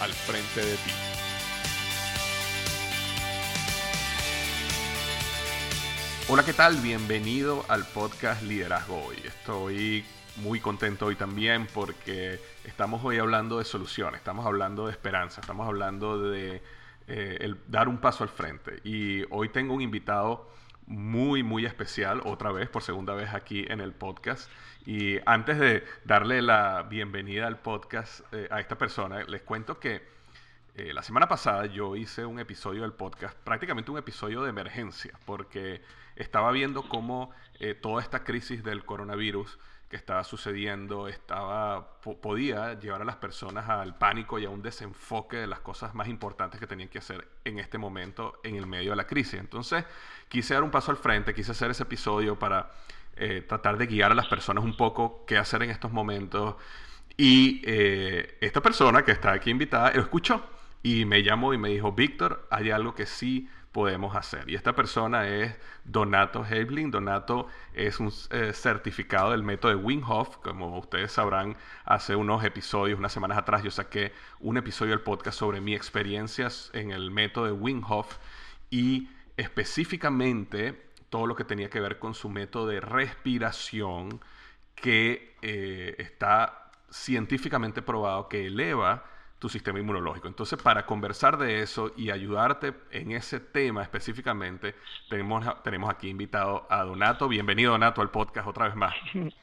al frente de ti. Hola, ¿qué tal? Bienvenido al podcast Liderazgo Hoy. Estoy muy contento hoy también porque estamos hoy hablando de soluciones, estamos hablando de esperanza, estamos hablando de eh, dar un paso al frente. Y hoy tengo un invitado muy, muy especial, otra vez, por segunda vez aquí en el podcast. Y antes de darle la bienvenida al podcast eh, a esta persona, les cuento que eh, la semana pasada yo hice un episodio del podcast, prácticamente un episodio de emergencia, porque estaba viendo cómo eh, toda esta crisis del coronavirus que estaba sucediendo estaba podía llevar a las personas al pánico y a un desenfoque de las cosas más importantes que tenían que hacer en este momento en el medio de la crisis. Entonces quise dar un paso al frente, quise hacer ese episodio para eh, tratar de guiar a las personas un poco qué hacer en estos momentos. Y eh, esta persona que está aquí invitada lo escuchó y me llamó y me dijo, Víctor, hay algo que sí podemos hacer. Y esta persona es Donato Hebling. Donato es un eh, certificado del método de Wim. Como ustedes sabrán, hace unos episodios, unas semanas atrás, yo saqué un episodio del podcast sobre mi experiencias en el método de Wim y específicamente todo lo que tenía que ver con su método de respiración que eh, está científicamente probado que eleva tu sistema inmunológico. Entonces, para conversar de eso y ayudarte en ese tema específicamente, tenemos, tenemos aquí invitado a Donato. Bienvenido, Donato, al podcast otra vez más.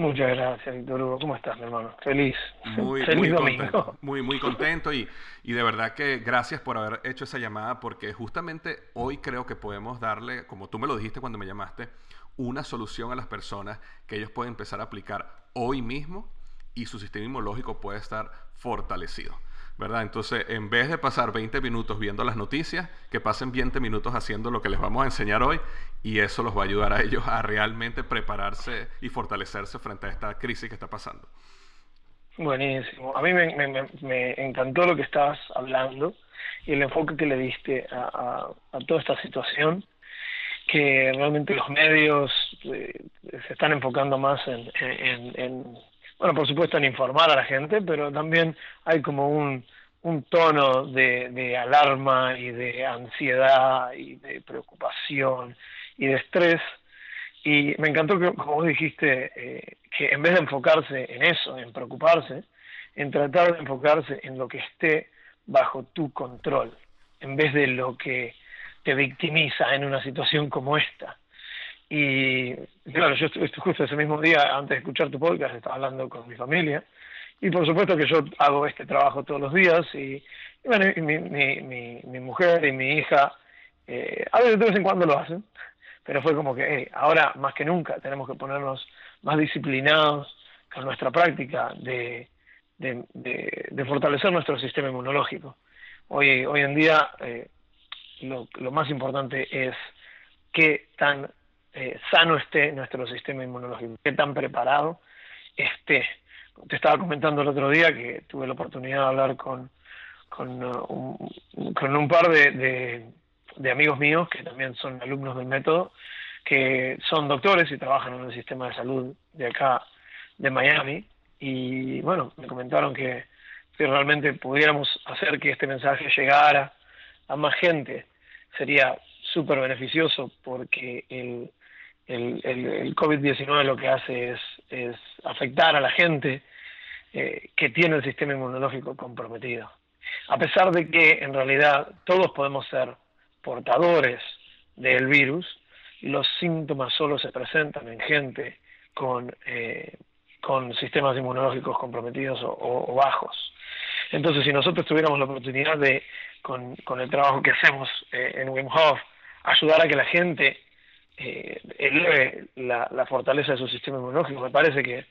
Muchas gracias, Víctor Hugo. ¿Cómo estás, mi hermano? Feliz. Muy, Feliz muy domingo. Contento, muy, muy contento y, y de verdad que gracias por haber hecho esa llamada porque justamente hoy creo que podemos darle, como tú me lo dijiste cuando me llamaste, una solución a las personas que ellos pueden empezar a aplicar hoy mismo y su sistema inmunológico puede estar fortalecido. ¿Verdad? Entonces, en vez de pasar 20 minutos viendo las noticias, que pasen 20 minutos haciendo lo que les vamos a enseñar hoy y eso los va a ayudar a ellos a realmente prepararse y fortalecerse frente a esta crisis que está pasando. Buenísimo. A mí me, encantó lo que estabas hablando y el enfoque que le diste a, toda esta situación, que realmente los medios eh, se están enfocando más en bueno, por supuesto en informar a la gente, pero también hay como un, tono de, de alarma y de ansiedad y de preocupación y de estrés. Y me encantó que, como vos dijiste, eh, que en vez de enfocarse en eso, en preocuparse, en tratar de enfocarse en lo que esté bajo tu control, en vez de lo que te victimiza en una situación como esta. Y claro, yo justo ese mismo día, antes de escuchar tu podcast, estaba hablando con mi familia. Y por supuesto que yo hago este trabajo todos los días. Y, bueno, mi, mi, mi, mujer y mi hija, eh, a veces de vez en cuando lo hacen. Pero fue como que ahora más que nunca tenemos que ponernos más disciplinados con nuestra práctica de, de, de, fortalecer nuestro sistema inmunológico. Hoy, hoy en día eh, lo, lo más importante es qué tan eh, sano esté nuestro sistema inmunológico, qué tan preparado esté. Te estaba comentando el otro día que tuve la oportunidad de hablar con, con, uh, un, par de, de, amigos míos que también son alumnos del método, que son doctores y trabajan en el sistema de salud de acá, de Miami, y bueno, me comentaron que si realmente pudiéramos hacer que este mensaje llegara a más gente, sería súper beneficioso porque el, el, el, COVID-19 lo que hace es, afectar a la gente eh, que tiene el sistema inmunológico comprometido. A pesar de que en realidad todos podemos ser portadores del virus, los síntomas solo se presentan en gente con, eh, sistemas inmunológicos comprometidos o, bajos. Entonces, si nosotros tuviéramos la oportunidad de, con, con el trabajo que hacemos eh, en Wim Hof, ayudar a que la gente eh, eleve la, la, fortaleza de su sistema inmunológico. Me parece que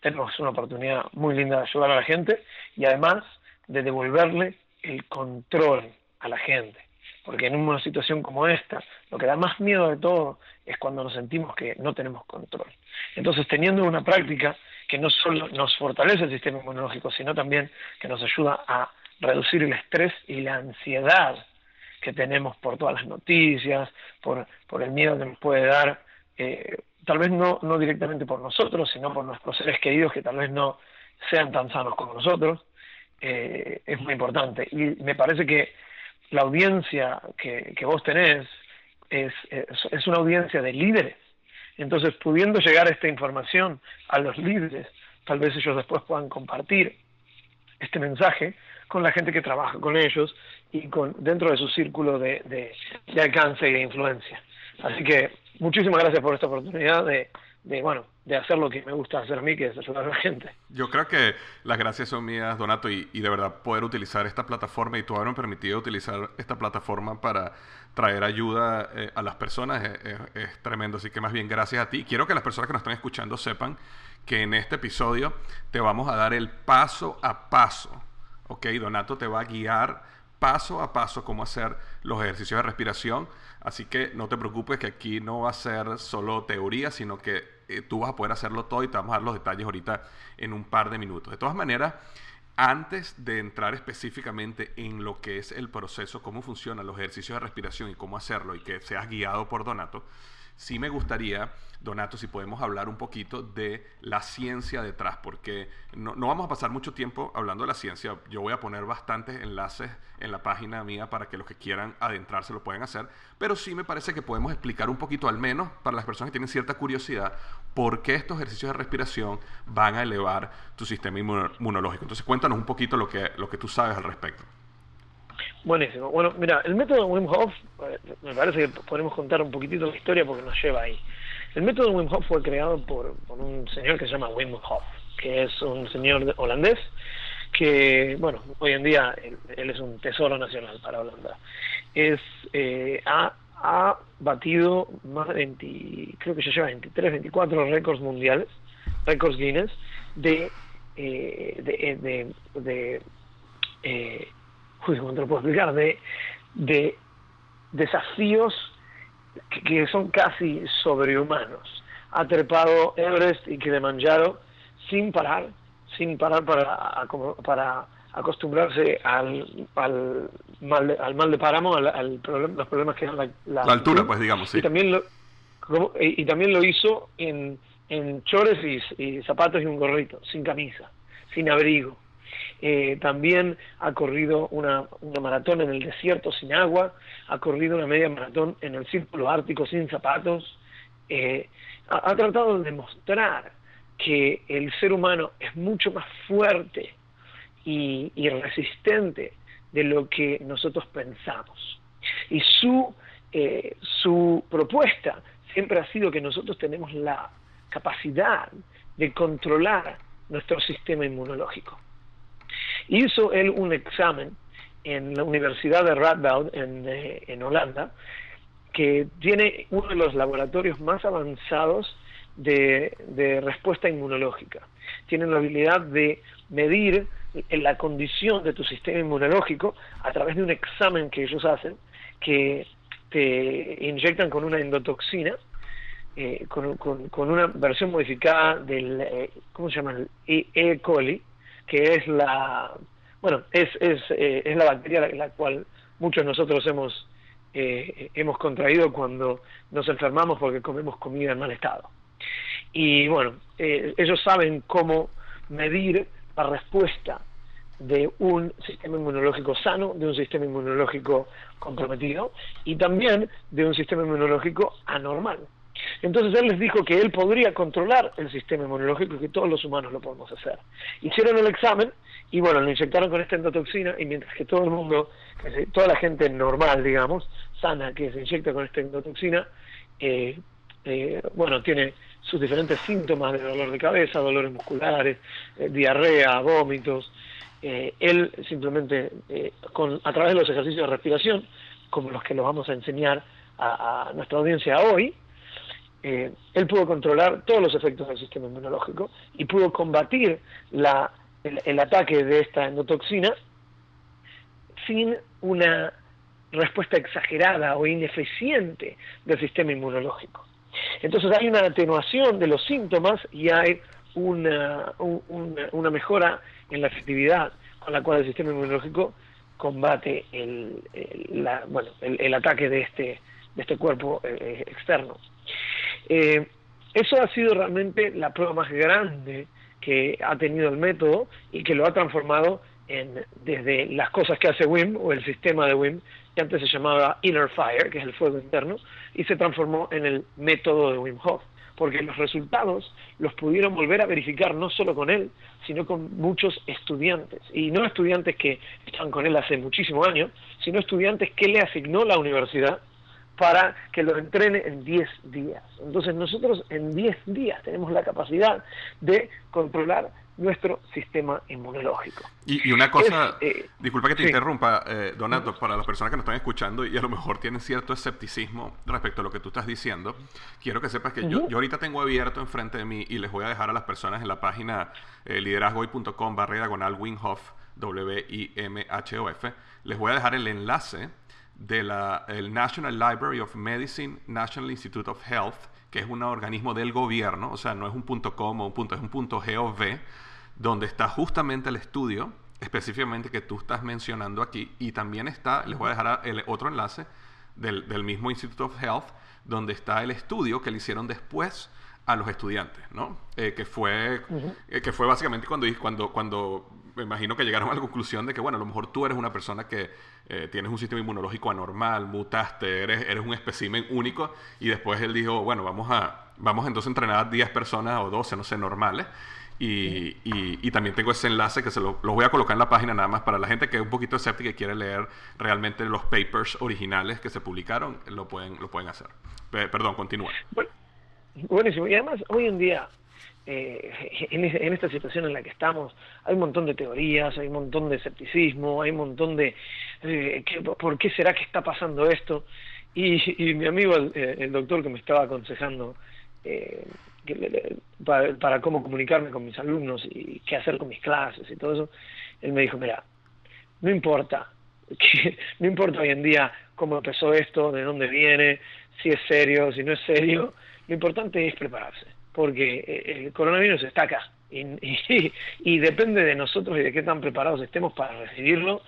tenemos una oportunidad muy linda de ayudar a la gente y además de devolverle el control a la gente. Porque en una situación como esta, lo que da más miedo de todo es cuando nos sentimos que no tenemos control. Entonces, teniendo una práctica que no solo nos fortalece el sistema inmunológico, sino también que nos ayuda a reducir el estrés y la ansiedad que tenemos por todas las noticias, por, el miedo que nos puede dar, eh, tal vez no, no directamente por nosotros, sino por nuestros seres queridos que tal vez no sean tan sanos como nosotros, eh, es muy importante. Y me parece que la audiencia que, que vos tenés es, una audiencia de líderes. Entonces, pudiendo llegar esta información a los líderes, tal vez ellos después puedan compartir este mensaje con la gente que trabaja con ellos y con dentro de su círculo de, de, alcance y de influencia. Así que muchísimas gracias por esta oportunidad de, de, bueno, de hacer lo que me gusta hacer a mí, que es ayudar a la gente. Yo creo que las gracias son mías, Donato, y, y de verdad poder utilizar esta plataforma y tú haberme permitido utilizar esta plataforma para traer ayuda eh, a las personas es, tremendo. Así que más bien gracias a ti. Quiero que las personas que nos están escuchando sepan que en este episodio te vamos a dar el paso a paso. Ok, Donato te va a guiar paso a paso cómo hacer los ejercicios de respiración. Así que no te preocupes que aquí no va a ser solo teoría, sino que eh, tú vas a poder hacerlo todo y te vamos a dar los detalles ahorita en un par de minutos. De todas maneras, antes de entrar específicamente en lo que es el proceso, cómo funcionan los ejercicios de respiración y cómo hacerlo y que seas guiado por Donato, sí me gustaría, Donato, si podemos hablar un poquito de la ciencia detrás, porque no, vamos a pasar mucho tiempo hablando de la ciencia. Yo voy a poner bastantes enlaces en la página mía para que los que quieran adentrarse lo puedan hacer, pero sí me parece que podemos explicar un poquito, al menos para las personas que tienen cierta curiosidad, por qué estos ejercicios de respiración van a elevar tu sistema inmunológico. Entonces cuéntanos un poquito lo que, lo que tú sabes al respecto. Buenísimo. Bueno, mira, el método Wim Hof, eh, me parece que podemos contar un poquitito la historia porque nos lleva ahí. El método Wim Hof fue creado por, un señor que se llama Wim Hof, que es un señor holandés que, bueno, hoy en día él, es un tesoro nacional para Holanda. Es, eh, ha, ha batido más de 20, creo que ya lleva 23, 24 récords mundiales, récords Guinness, de, eh, de, de, de eh, ¿cómo te lo puedo explicar? De, de desafíos que, son casi sobrehumanos. Ha trepado Everest y Kilimanjaro sin parar, sin parar para, para acostumbrarse al, al, mal, de, al mal de páramo, al, los problemas que es la, la, altura, pues digamos, sí. Y también lo, y, también lo hizo en, en chores y, y zapatos y un gorrito, sin camisa, sin abrigo. Eh, también ha corrido una, una, maratón en el desierto sin agua, ha corrido una media maratón en el círculo ártico sin zapatos, eh, ha, tratado de demostrar que el ser humano es mucho más fuerte y, resistente de lo que nosotros pensamos. Y su, eh, su propuesta siempre ha sido que nosotros tenemos la capacidad de controlar nuestro sistema inmunológico. Hizo él un examen en la Universidad de Radboud en, eh, en Holanda, que tiene uno de los laboratorios más avanzados de, respuesta inmunológica. Tienen la habilidad de medir la condición de tu sistema inmunológico a través de un examen que ellos hacen, que te inyectan con una endotoxina, eh, con, una versión modificada del, eh, ¿cómo se llama? E. e. coli, que es la bueno, es, es, eh, es la bacteria la, la, cual muchos nosotros hemos, eh, hemos contraído cuando nos enfermamos porque comemos comida en mal estado. Y bueno, eh, ellos saben cómo medir la respuesta de un sistema inmunológico sano, de un sistema inmunológico comprometido y también de un sistema inmunológico anormal. Entonces él les dijo que él podría controlar el sistema inmunológico y que todos los humanos lo podemos hacer. Hicieron el examen y bueno, lo inyectaron con esta endotoxina y mientras que todo el mundo, toda la gente normal, digamos, sana que se inyecta con esta endotoxina, eh, eh, bueno, tiene sus diferentes síntomas de dolor de cabeza, dolores musculares, eh, diarrea, vómitos. él simplemente, con, a través de los ejercicios de respiración, como los que los vamos a enseñar a nuestra audiencia hoy, eh, él pudo controlar todos los efectos del sistema inmunológico y pudo combatir la, el, ataque de esta endotoxina sin una respuesta exagerada o ineficiente del sistema inmunológico. Entonces hay una atenuación de los síntomas y hay una, mejora en la efectividad con la cual el sistema inmunológico combate el, bueno, el, ataque de este, de este cuerpo eh, externo. Eh, eso ha sido realmente la prueba más grande que ha tenido el método y que lo ha transformado en, desde las cosas que hace WIM o el sistema de WIM, que antes se llamaba Inner Fire, que es el fuego interno, y se transformó en el método de Wim Hof, porque los resultados los pudieron volver a verificar no solo con él, sino con muchos estudiantes, y no estudiantes que están con él hace muchísimos años, sino estudiantes que le asignó la universidad para que lo entrene en 10 días. Entonces nosotros en 10 días tenemos la capacidad de controlar nuestro sistema inmunológico. Y, una cosa, eh, disculpa que te interrumpa, eh, Donato, para las personas que nos están escuchando y a lo mejor tienen cierto escepticismo respecto a lo que tú estás diciendo, quiero que sepas que yo, yo, ahorita tengo abierto enfrente de mí y les voy a dejar a las personas en la página eh, liderazgoy.com barra diagonal Winhoff, W-I-M-H-O-F, les voy a dejar el enlace del National Library of Medicine, National Institute of Health, que es un organismo del gobierno, o sea, no es un punto .com o un punto, es un punto .gov, donde está justamente el estudio específicamente que tú estás mencionando aquí y también está, les voy a dejar el otro enlace del, del mismo Institute of Health, donde está el estudio que le hicieron después a los estudiantes, ¿no? Eh, que fue eh, que fue básicamente cuando cuando cuando me imagino que llegaron a la conclusión de que bueno a lo mejor tú eres una persona que eh, tienes un sistema inmunológico anormal, mutaste, eres, eres un espécimen único y después él dijo bueno vamos a vamos entonces entrenar a 10 personas o 12 no sé normales y, y, también tengo ese enlace que se lo, voy a colocar en la página nada más para la gente que es un poquito escéptica y quiere leer realmente los papers originales que se publicaron, lo pueden, lo pueden hacer. perdón, continúa. Buenísimo. Y además, hoy en día, eh, en, esta situación en la que estamos, hay un montón de teorías, hay un montón de escepticismo, hay un montón de eh, ¿por qué será que está pasando esto? Y, mi amigo, el, doctor que me estaba aconsejando eh, para, cómo comunicarme con mis alumnos y qué hacer con mis clases y todo eso, él me dijo, mira, no importa, no importa hoy en día cómo empezó esto, de dónde viene, si es serio, si no es serio, lo importante es prepararse, porque eh, el coronavirus está acá y, depende de nosotros y de qué tan preparados estemos para recibirlo,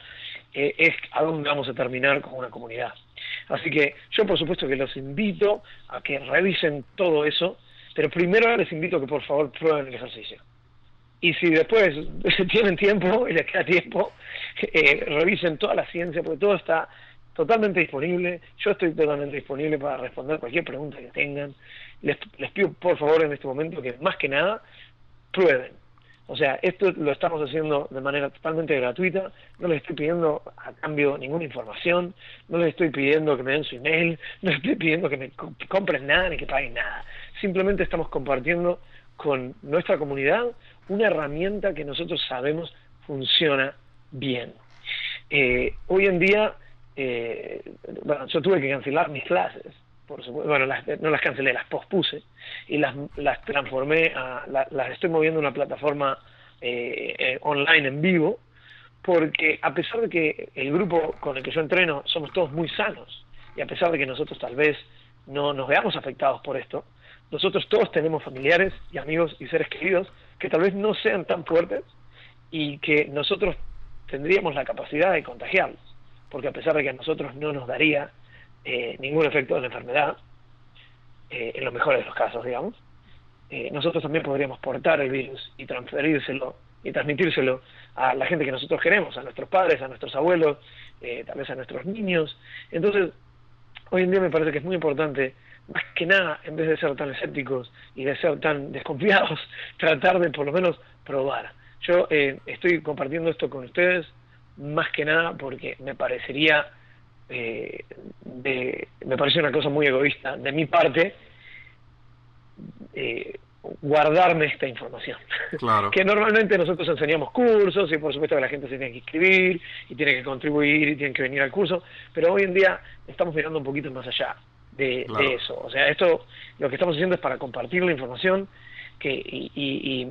eh, es a dónde vamos a terminar con una comunidad. Así que yo por supuesto que los invito a que revisen todo eso, pero primero les invito a que por favor prueben el ejercicio. Y si después tienen tiempo y les queda tiempo, eh, revisen toda la ciencia, porque todo está totalmente disponible. Yo estoy totalmente disponible para responder cualquier pregunta que tengan. Les, les pido por favor en este momento que más que nada prueben. O sea, esto lo estamos haciendo de manera totalmente gratuita, no les estoy pidiendo a cambio ninguna información, no les estoy pidiendo que me den su email, no les estoy pidiendo que me compren nada ni que paguen nada. Simplemente estamos compartiendo con nuestra comunidad una herramienta que nosotros sabemos funciona bien. Eh, hoy en día eh, bueno, yo tuve que cancelar mis clases, por supuesto, bueno, no las cancelé, las pospuse y las, las transformé, a, las estoy moviendo a una plataforma eh, eh, online en vivo, porque a pesar de que el grupo con el que yo entreno somos todos muy sanos, y a pesar de que nosotros tal vez no nos veamos afectados por esto, nosotros todos tenemos familiares y amigos y seres queridos que tal vez no sean tan fuertes y que nosotros tendríamos la capacidad de contagiarlos, porque a pesar de que a nosotros no nos daría eh, ningún efecto de la enfermedad, eh, en los mejores de los casos, digamos, eh, nosotros también podríamos portar el virus y transferírselo y transmitírselo a la gente que nosotros queremos, a nuestros padres, a nuestros abuelos, tal vez a nuestros niños. Entonces, hoy en día me parece que es muy importante, más que nada, en vez de ser tan escépticos y de ser tan desconfiados, tratar de por lo menos probar. Yo eh, estoy compartiendo esto con ustedes más que nada porque me parecería eh, de, me parece una cosa muy egoísta de mi parte eh, guardarme esta información. Claro. que normalmente nosotros enseñamos cursos y por supuesto que la gente se tiene que inscribir y tiene que contribuir y tiene que venir al curso, pero hoy en día estamos mirando un poquito más allá de, eso. O sea, esto lo que estamos haciendo es para compartir la información que y,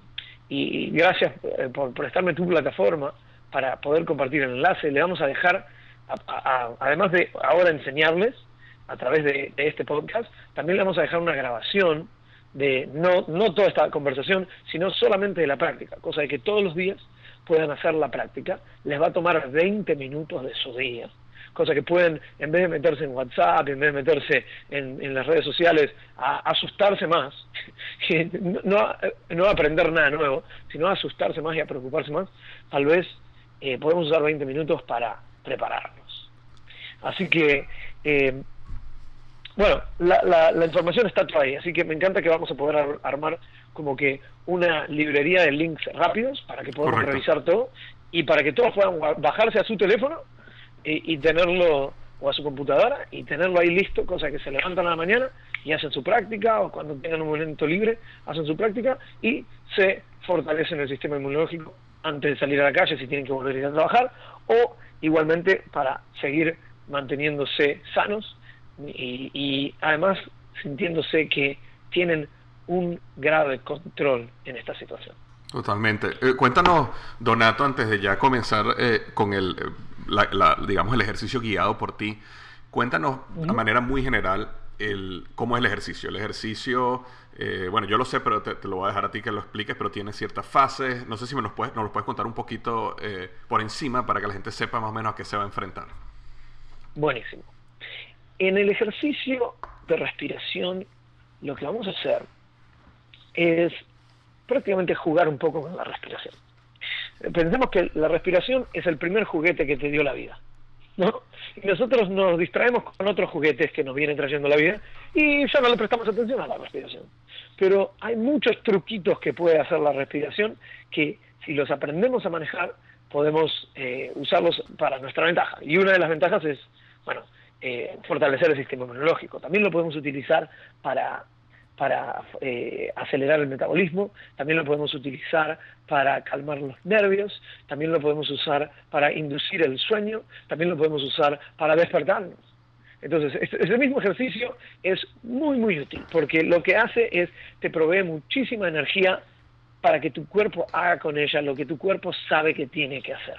y, gracias eh, por prestarme tu plataforma para poder compartir el enlace. Le vamos a dejar, además de ahora enseñarles a través de, este podcast, también le vamos a dejar una grabación de no, no toda esta conversación, sino solamente de la práctica, cosa de que todos los días puedan hacer la práctica. Les va a tomar 20 minutos de su día cosa que pueden, en vez de meterse en WhatsApp, en vez de meterse en, las redes sociales, a asustarse más, no, no aprender nada nuevo, sino asustarse más y a preocuparse más, tal vez eh, podemos usar 20 minutos para prepararnos. Así que, eh, bueno, la, la, información está toda ahí, así que me encanta que vamos a poder armar como que una librería de links rápidos para que podamos revisar todo y para que todos puedan bajarse a su teléfono y, tenerlo o a su computadora y tenerlo ahí listo, cosa que se levantan a la mañana y hacen su práctica o cuando tengan un momento libre hacen su práctica y se fortalecen el sistema inmunológico antes de salir a la calle si tienen que volver a ir a trabajar o igualmente para seguir manteniéndose sanos y, y además sintiéndose que tienen un grado de control en esta situación. Totalmente. Eh, cuéntanos, Donato, antes de ya comenzar eh, con el la, digamos, el ejercicio guiado por ti. Cuéntanos de manera muy general cómo es el ejercicio. El ejercicio, eh, bueno, yo lo sé, pero te, lo voy a dejar a ti que lo expliques, pero tiene ciertas fases. No sé si me nos puedes, nos puedes contar un poquito eh, por encima para que la gente sepa más o menos a qué se va a enfrentar. Buenísimo. En el ejercicio de respiración, lo que vamos a hacer es prácticamente jugar un poco con la respiración pensemos que la respiración es el primer juguete que te dio la vida. ¿no? Y nosotros nos distraemos con otros juguetes que nos vienen trayendo la vida y ya no le prestamos atención a la respiración. Pero hay muchos truquitos que puede hacer la respiración que si los aprendemos a manejar podemos eh, usarlos para nuestra ventaja. Y una de las ventajas es, bueno, eh, fortalecer el sistema inmunológico. También lo podemos utilizar para para eh, acelerar el metabolismo, también lo podemos utilizar para calmar los nervios, también lo podemos usar para inducir el sueño, también lo podemos usar para despertarnos. Entonces, ese mismo ejercicio es muy, muy útil, porque lo que hace es, te provee muchísima energía para que tu cuerpo haga con ella lo que tu cuerpo sabe que tiene que hacer.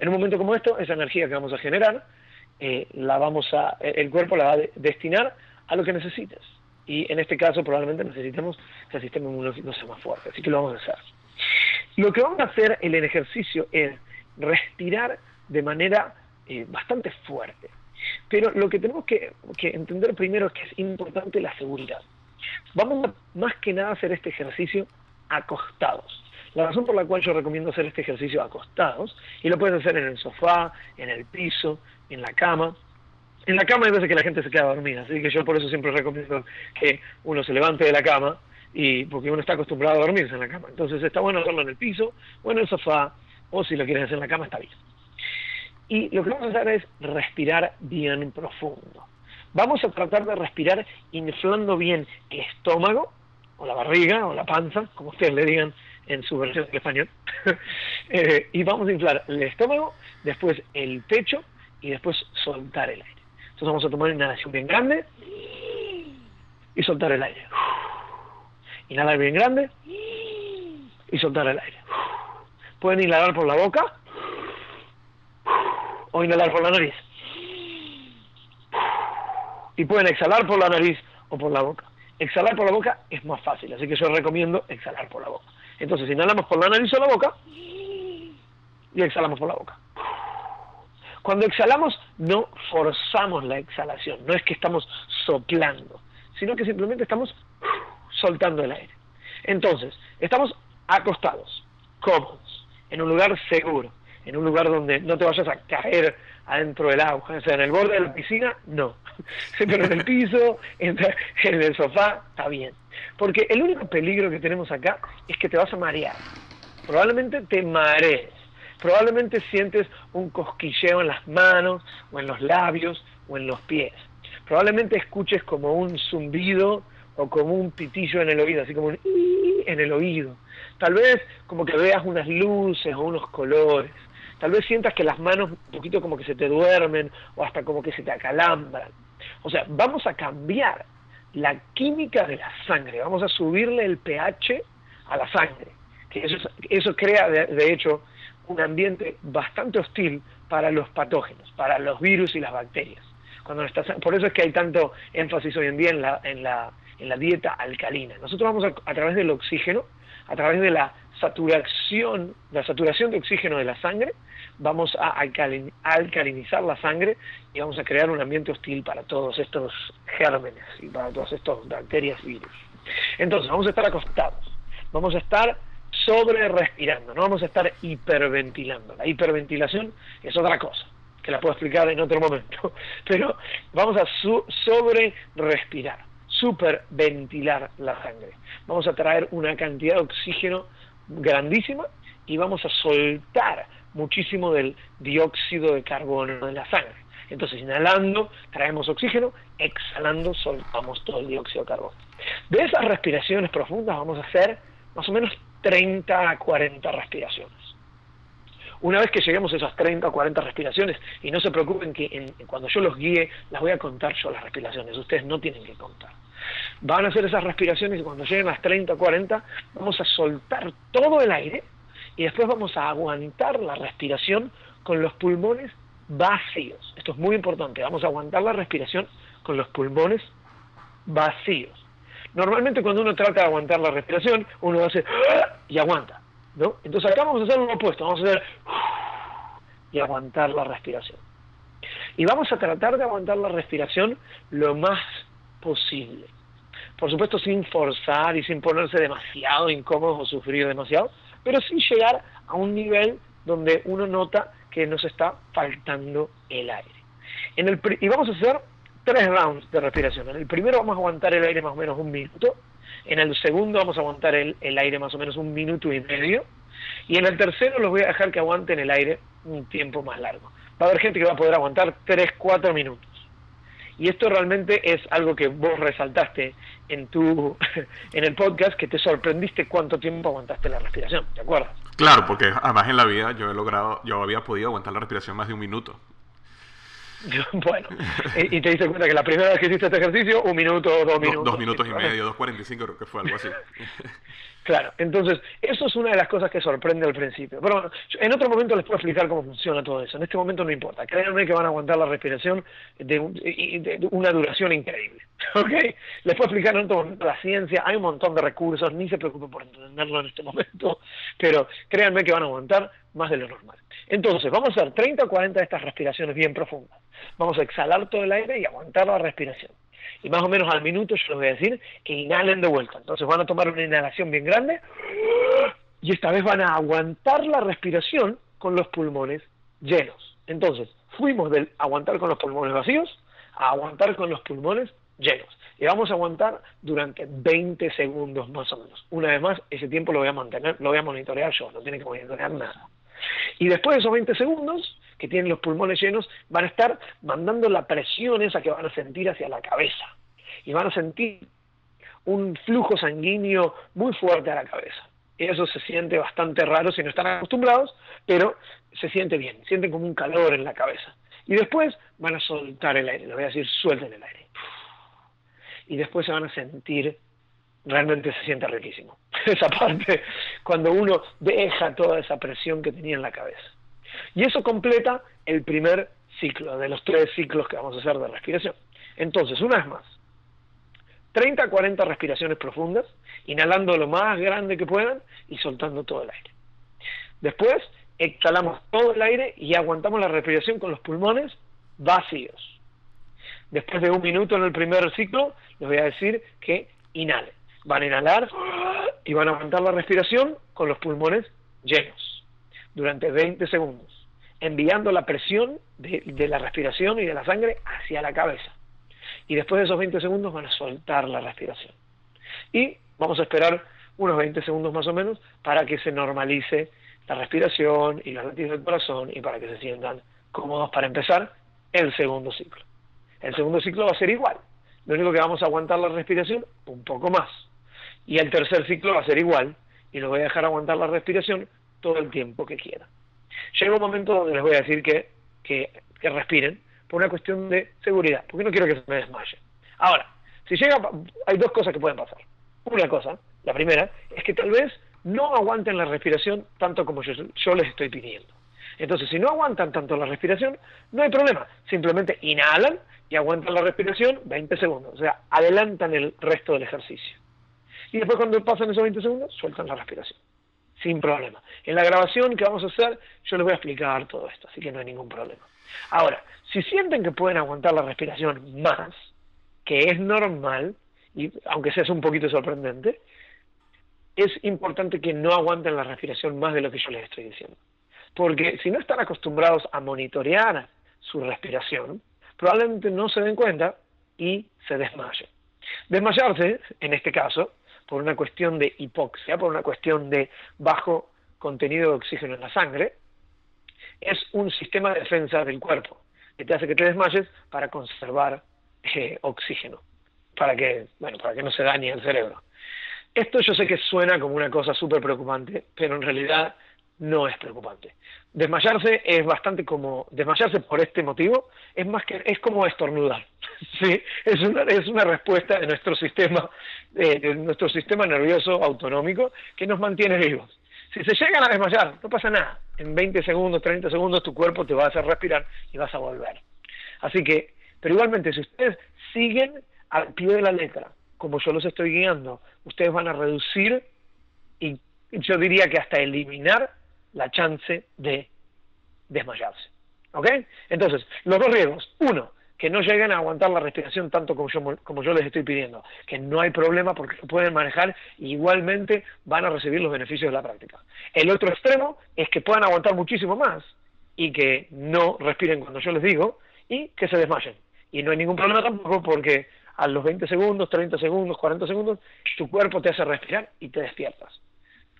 En un momento como esto, esa energía que vamos a generar, eh, la vamos a, el cuerpo la va a destinar a lo que necesites y en este caso probablemente necesitemos que el sistema inmunológico sea más fuerte, así que lo vamos a hacer. Lo que vamos a hacer en el ejercicio es respirar de manera eh, bastante fuerte, pero lo que tenemos que, entender primero es que es importante la seguridad. Vamos a, más que nada a hacer este ejercicio acostados. La razón por la cual yo recomiendo hacer este ejercicio acostados, y lo puedes hacer en el sofá, en el piso, en la cama, en la cama hay veces que la gente se queda dormida, así que yo por eso siempre recomiendo que uno se levante de la cama y porque uno está acostumbrado a dormirse en la cama. Entonces está bueno hacerlo en el piso o en el sofá o si lo quieres hacer en la cama está bien. Y lo que vamos a hacer es respirar bien profundo. Vamos a tratar de respirar inflando bien el estómago o la barriga o la panza, como ustedes le digan en su versión en español. Eh, y vamos a inflar el estómago, después el pecho y después soltar el aire. Entonces vamos a tomar una inhalación bien grande y soltar el aire. Inhalar bien grande y soltar el aire. Pueden inhalar por la boca o inhalar por la nariz. Y pueden exhalar por la nariz o por la boca. Exhalar por la boca es más fácil, así que yo recomiendo exhalar por la boca. Entonces inhalamos por la nariz o la boca y exhalamos por la boca. Cuando exhalamos, no forzamos la exhalación, no es que estamos soplando, sino que simplemente estamos soltando el aire. Entonces, estamos acostados, cómodos, en un lugar seguro, en un lugar donde no te vayas a caer adentro del agua, o sea, en el borde de la piscina, no, pero en el piso, en, el sofá, está bien. Porque el único peligro que tenemos acá es que te vas a marear. Probablemente te marees, probablemente sientes un cosquilleo en las manos, o en los labios, o en los pies. Probablemente escuches como un zumbido o como un pitillo en el oído, así como un en el oído. Tal vez como que veas unas luces o unos colores. Tal vez sientas que las manos un poquito como que se te duermen o hasta como que se te acalambran. O sea, vamos a cambiar la química de la sangre, vamos a subirle el pH a la sangre. Que eso, eso crea, de, hecho, un ambiente bastante hostil para los patógenos, para los virus y las bacterias. Cuando estás, por eso es que hay tanto énfasis hoy en día en la, en la, en la dieta alcalina. Nosotros vamos a, a través del oxígeno, a través de la saturación, la saturación de oxígeno de la sangre, vamos a alcalinizar la sangre y vamos a crear un ambiente hostil para todos estos gérmenes y para todas estas bacterias y virus. Entonces, vamos a estar acostados, vamos a estar sobre respirando, no vamos a estar hiperventilando. La hiperventilación es otra cosa, que la puedo explicar en otro momento, pero vamos a sobre respirar, superventilar la sangre. Vamos a traer una cantidad de oxígeno grandísima y vamos a soltar muchísimo del dióxido de carbono de la sangre. Entonces, inhalando, traemos oxígeno, exhalando, soltamos todo el dióxido de carbono. De esas respiraciones profundas vamos a hacer más o menos 30 a 40 respiraciones. Una vez que lleguemos a esas 30 o 40 respiraciones, y no se preocupen que cuando yo los guíe, las voy a contar yo las respiraciones, ustedes no tienen que contar. Van a hacer esas respiraciones y cuando lleguen las 30 o 40, vamos a soltar todo el aire y después vamos a aguantar la respiración con los pulmones vacíos. Esto es muy importante, vamos a aguantar la respiración con los pulmones vacíos. Normalmente cuando uno trata de aguantar la respiración, uno hace y aguanta, ¿no? Entonces acá vamos a hacer lo opuesto, vamos a hacer y aguantar la respiración. Y vamos a tratar de aguantar la respiración lo más posible. Por supuesto sin forzar y sin ponerse demasiado incómodo o sufrir demasiado, pero sin llegar a un nivel donde uno nota que nos está faltando el aire. Y vamos a hacer tres rounds de respiración. En el primero vamos a aguantar el aire más o menos un minuto. En el segundo vamos a aguantar el, el aire más o menos un minuto y medio. Y en el tercero los voy a dejar que aguanten el aire un tiempo más largo. Va a haber gente que va a poder aguantar 3, 4 minutos. Y esto realmente es algo que vos resaltaste en tu en el podcast que te sorprendiste cuánto tiempo aguantaste la respiración, ¿te acuerdas? Claro, porque además en la vida yo he logrado, yo había podido aguantar la respiración más de un minuto. Bueno, y, te diste cuenta que la primera vez que hiciste este ejercicio, un minuto, dos minutos. dos minutos y medio, dos cuarenta y cinco creo que fue algo así. Claro, entonces eso es una de las cosas que sorprende al principio. Pero bueno, en otro momento les puedo explicar cómo funciona todo eso. En este momento no importa. Créanme que van a aguantar la respiración de, una duración increíble. ¿Ok? Les puedo explicar en otro momento la ciencia. Hay un montón de recursos. Ni se preocupen por entenderlo en este momento. Pero créanme que van a aguantar más de lo normal. Entonces, vamos a hacer 30 o 40 de estas respiraciones bien profundas. Vamos a exhalar todo el aire y aguantar la respiración y más o menos al minuto yo les voy a decir que inhalen de vuelta. Entonces van a tomar una inhalación bien grande y esta vez van a aguantar la respiración con los pulmones llenos. Entonces, fuimos del aguantar con los pulmones vacíos a aguantar con los pulmones llenos. Y vamos a aguantar durante 20 segundos más o menos. Una vez más, ese tiempo lo voy a mantener, lo voy a monitorear yo, no tiene que monitorear nada. Y después de esos 20 segundos, que tienen los pulmones llenos, van a estar mandando la presión esa que van a sentir hacia la cabeza. Y van a sentir un flujo sanguíneo muy fuerte a la cabeza. Eso se siente bastante raro si no están acostumbrados, pero se siente bien, sienten como un calor en la cabeza. Y después van a soltar el aire, les voy a decir, suelten el aire. Y después se van a sentir, realmente se siente riquísimo. Esa parte, cuando uno deja toda esa presión que tenía en la cabeza. Y eso completa el primer ciclo, de los tres ciclos que vamos a hacer de respiración. Entonces, una vez más, 30 a 40 respiraciones profundas, inhalando lo más grande que puedan y soltando todo el aire. Después, exhalamos todo el aire y aguantamos la respiración con los pulmones vacíos. Después de un minuto en el primer ciclo, les voy a decir que inhalen. Van a inhalar y van a aguantar la respiración con los pulmones llenos durante 20 segundos, enviando la presión de, de la respiración y de la sangre hacia la cabeza. Y después de esos 20 segundos van a soltar la respiración. Y vamos a esperar unos 20 segundos más o menos para que se normalice la respiración y los latidos del corazón y para que se sientan cómodos para empezar el segundo ciclo. El segundo ciclo va a ser igual. Lo único que vamos a aguantar la respiración un poco más. Y el tercer ciclo va a ser igual y lo voy a dejar aguantar la respiración todo el tiempo que quiera. Llega un momento donde les voy a decir que, que, que respiren por una cuestión de seguridad, porque no quiero que se me desmaye. Ahora, si llega, hay dos cosas que pueden pasar. Una cosa, la primera, es que tal vez no aguanten la respiración tanto como yo, yo les estoy pidiendo. Entonces, si no aguantan tanto la respiración, no hay problema. Simplemente inhalan y aguantan la respiración 20 segundos. O sea, adelantan el resto del ejercicio. Y después cuando pasan esos 20 segundos, sueltan la respiración. Sin problema. En la grabación que vamos a hacer, yo les voy a explicar todo esto, así que no hay ningún problema. Ahora, si sienten que pueden aguantar la respiración más, que es normal, y aunque sea un poquito sorprendente, es importante que no aguanten la respiración más de lo que yo les estoy diciendo. Porque si no están acostumbrados a monitorear su respiración, probablemente no se den cuenta y se desmayen. Desmayarse, en este caso, por una cuestión de hipoxia, por una cuestión de bajo contenido de oxígeno en la sangre, es un sistema de defensa del cuerpo que te hace que te desmayes para conservar eh, oxígeno, para que, bueno, para que no se dañe el cerebro. Esto yo sé que suena como una cosa súper preocupante, pero en realidad no es preocupante. Desmayarse es bastante como desmayarse por este motivo es más que es como estornudar. sí, es una es una respuesta de nuestro sistema de nuestro sistema nervioso autonómico que nos mantiene vivos. Si se llegan a desmayar, no pasa nada. En 20 segundos, 30 segundos tu cuerpo te va a hacer respirar y vas a volver. Así que, pero igualmente si ustedes siguen al pie de la letra como yo los estoy guiando, ustedes van a reducir y yo diría que hasta eliminar la chance de desmayarse. ¿Ok? Entonces, los dos riesgos. Uno, que no lleguen a aguantar la respiración tanto como yo, como yo les estoy pidiendo, que no hay problema porque lo pueden manejar y igualmente van a recibir los beneficios de la práctica. El otro extremo es que puedan aguantar muchísimo más y que no respiren cuando yo les digo y que se desmayen. Y no hay ningún problema tampoco porque a los 20 segundos, 30 segundos, 40 segundos, tu cuerpo te hace respirar y te despiertas.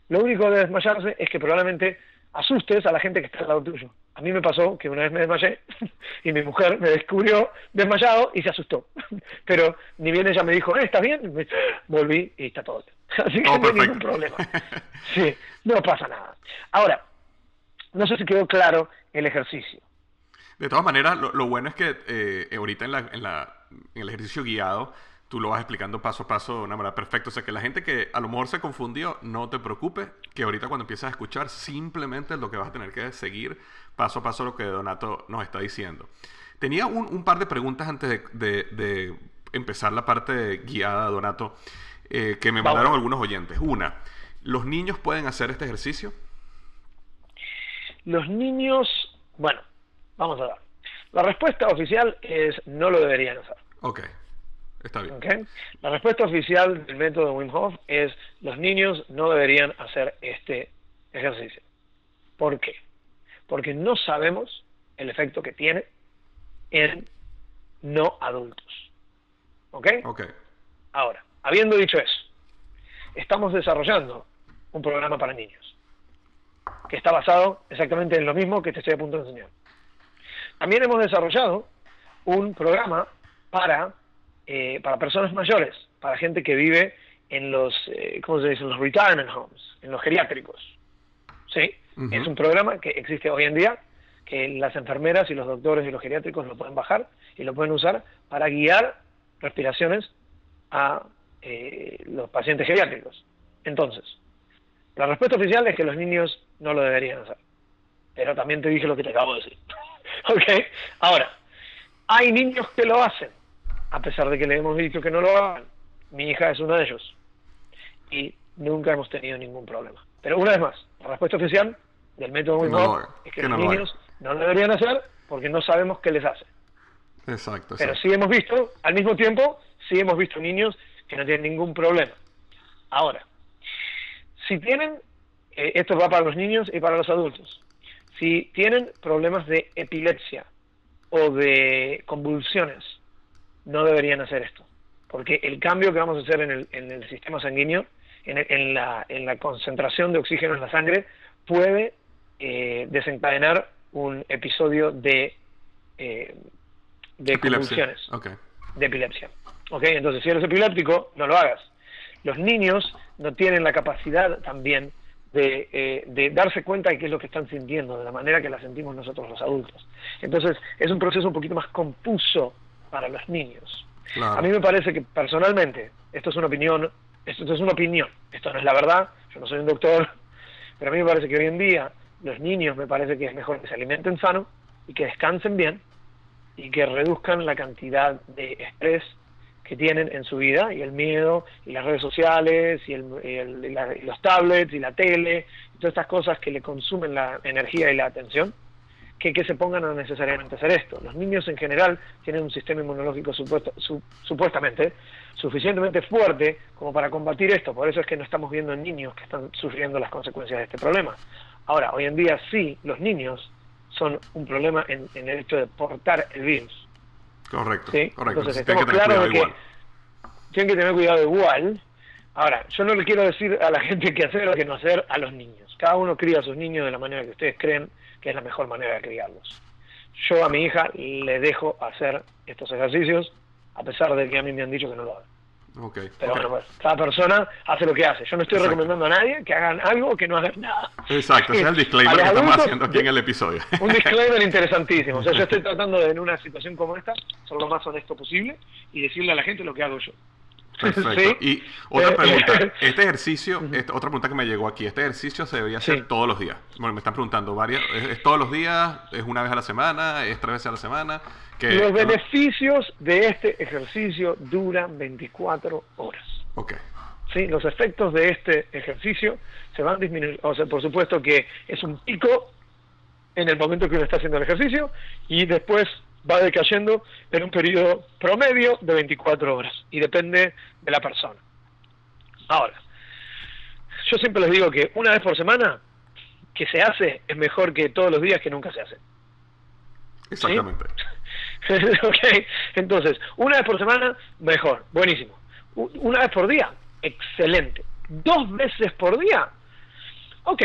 Lo único de desmayarse es que probablemente asustes a la gente que está al lado tuyo. A mí me pasó que una vez me desmayé y mi mujer me descubrió desmayado y se asustó. Pero ni bien ella me dijo, eh, ¿estás bien? Volví y está todo Así que no hay ningún problema. Sí, no pasa nada. Ahora, no sé si quedó claro el ejercicio. De todas maneras, lo, bueno es que eh, ahorita en, la, en, la, en el ejercicio guiado tú lo vas explicando paso a paso de una manera perfecta. O sea, que la gente que a lo mejor se confundió, no te preocupes, que ahorita cuando empieces a escuchar, simplemente lo que vas a tener que seguir paso a paso lo que Donato nos está diciendo. Tenía un, par de preguntas antes de, empezar la parte guiada, Donato, eh, que me mandaron algunos oyentes. Una, ¿los niños pueden hacer este ejercicio? Los niños, bueno, vamos a ver. La respuesta oficial es no lo deberían hacer. Ok. Está bien. La respuesta oficial del método Wim Hof es los niños no deberían hacer este ejercicio. ¿Por qué? Porque no sabemos el efecto que tiene en no adultos. ¿Ok? Ok. Ahora, habiendo dicho eso, estamos desarrollando un programa para niños que está basado exactamente en lo mismo que te estoy a punto de enseñar. También hemos desarrollado un programa para eh, para personas mayores, para gente que vive en los, eh, ¿cómo se dice? En los retirement homes, en los geriátricos. ¿Sí? Es un programa que existe hoy en día, que las enfermeras y los doctores y los geriátricos lo pueden bajar y lo pueden usar para guiar respiraciones a eh, los pacientes geriátricos. Entonces, la respuesta oficial es que los niños no lo deberían hacer. Pero también te dije lo que te acabo de decir. ¿Ok? Ahora, hay niños que lo hacen a pesar de que le hemos dicho que no lo hagan. Mi hija es uno de ellos. Y nunca hemos tenido ningún problema. Pero una vez más, la respuesta oficial del método Wim Hof es que, los niños no lo deberían hacer porque no sabemos qué les hace. Exacto, Pero sí hemos visto, al mismo tiempo, sí hemos visto niños que no tienen ningún problema. Ahora, si tienen, eh, esto va para los niños y para los adultos, si tienen problemas de epilepsia o de convulsiones, no deberían hacer esto, porque el cambio que vamos a hacer en el, en el sistema sanguíneo, en, la, en la concentración de oxígeno en la sangre, puede eh, desencadenar un episodio de, eh, de convulsiones, de epilepsia. ¿Okay? Entonces, si eres epiléptico, no lo hagas. Los niños no tienen la capacidad también de, eh, de, darse cuenta de qué es lo que están sintiendo, de la manera que la sentimos nosotros los adultos. Entonces, es un proceso un poquito más confuso para los niños. A mí me parece que personalmente, esto es una opinión, esto es una opinión, esto no es la verdad, yo no soy un doctor, pero a mí me parece que hoy en día los niños me parece que es mejor que se alimenten sano y que descansen bien y que reduzcan la cantidad de estrés que tienen en su vida y el miedo y las redes sociales y, los tablets y la tele y todas estas cosas que le consumen la energía y la atención que, que se pongan a necesariamente hacer esto. Los niños en general tienen un sistema inmunológico supuestamente suficientemente fuerte como para combatir esto, por eso es que no estamos viendo en niños que están sufriendo las consecuencias de este problema. Ahora, hoy en día sí, los niños son un problema en, en el hecho de portar el virus Correcto, correcto. Entonces, estamos claros de que tienen que tener cuidado igual. Ahora, yo no le quiero decir a la gente qué hacer o qué no hacer a los niños. Cada uno cría a sus niños de la manera que ustedes creen que es la mejor manera de criarlos. Yo a mi hija le dejo hacer estos ejercicios, a pesar de que a mí me han dicho que no lo hagan. Okay, Pero bueno, pues, cada persona hace lo que hace. Yo no estoy recomendando a nadie que hagan algo o que no hagan nada. Exacto, ese es el disclaimer que estamos haciendo aquí en el episodio. Un disclaimer interesantísimo. O sea, yo estoy tratando de, en una situación como esta, ser lo más honesto posible y decirle a la gente lo que hago yo. Perfecto. Y otra eh, pregunta, este ejercicio, otra pregunta que me llegó aquí, ¿este ejercicio se debería hacer todos los días? Bueno, me están preguntando varias, ¿es, todos los días? ¿Es una vez a la semana? ¿Es tres veces a la semana? Los beneficios de este ejercicio duran 24 horas. Ok. ¿Sí? Los efectos de este ejercicio se van disminuyendo, o sea, por supuesto que es un pico en el momento que uno está haciendo el ejercicio y después va decayendo en un periodo promedio de 24 horas y depende de la persona. Ahora, yo siempre les digo que una vez por semana que se hace es mejor que todos los días que nunca se hace. Exactamente. ok, entonces, una vez por semana, mejor, buenísimo. Una vez por día, excelente. Dos veces por día, ok,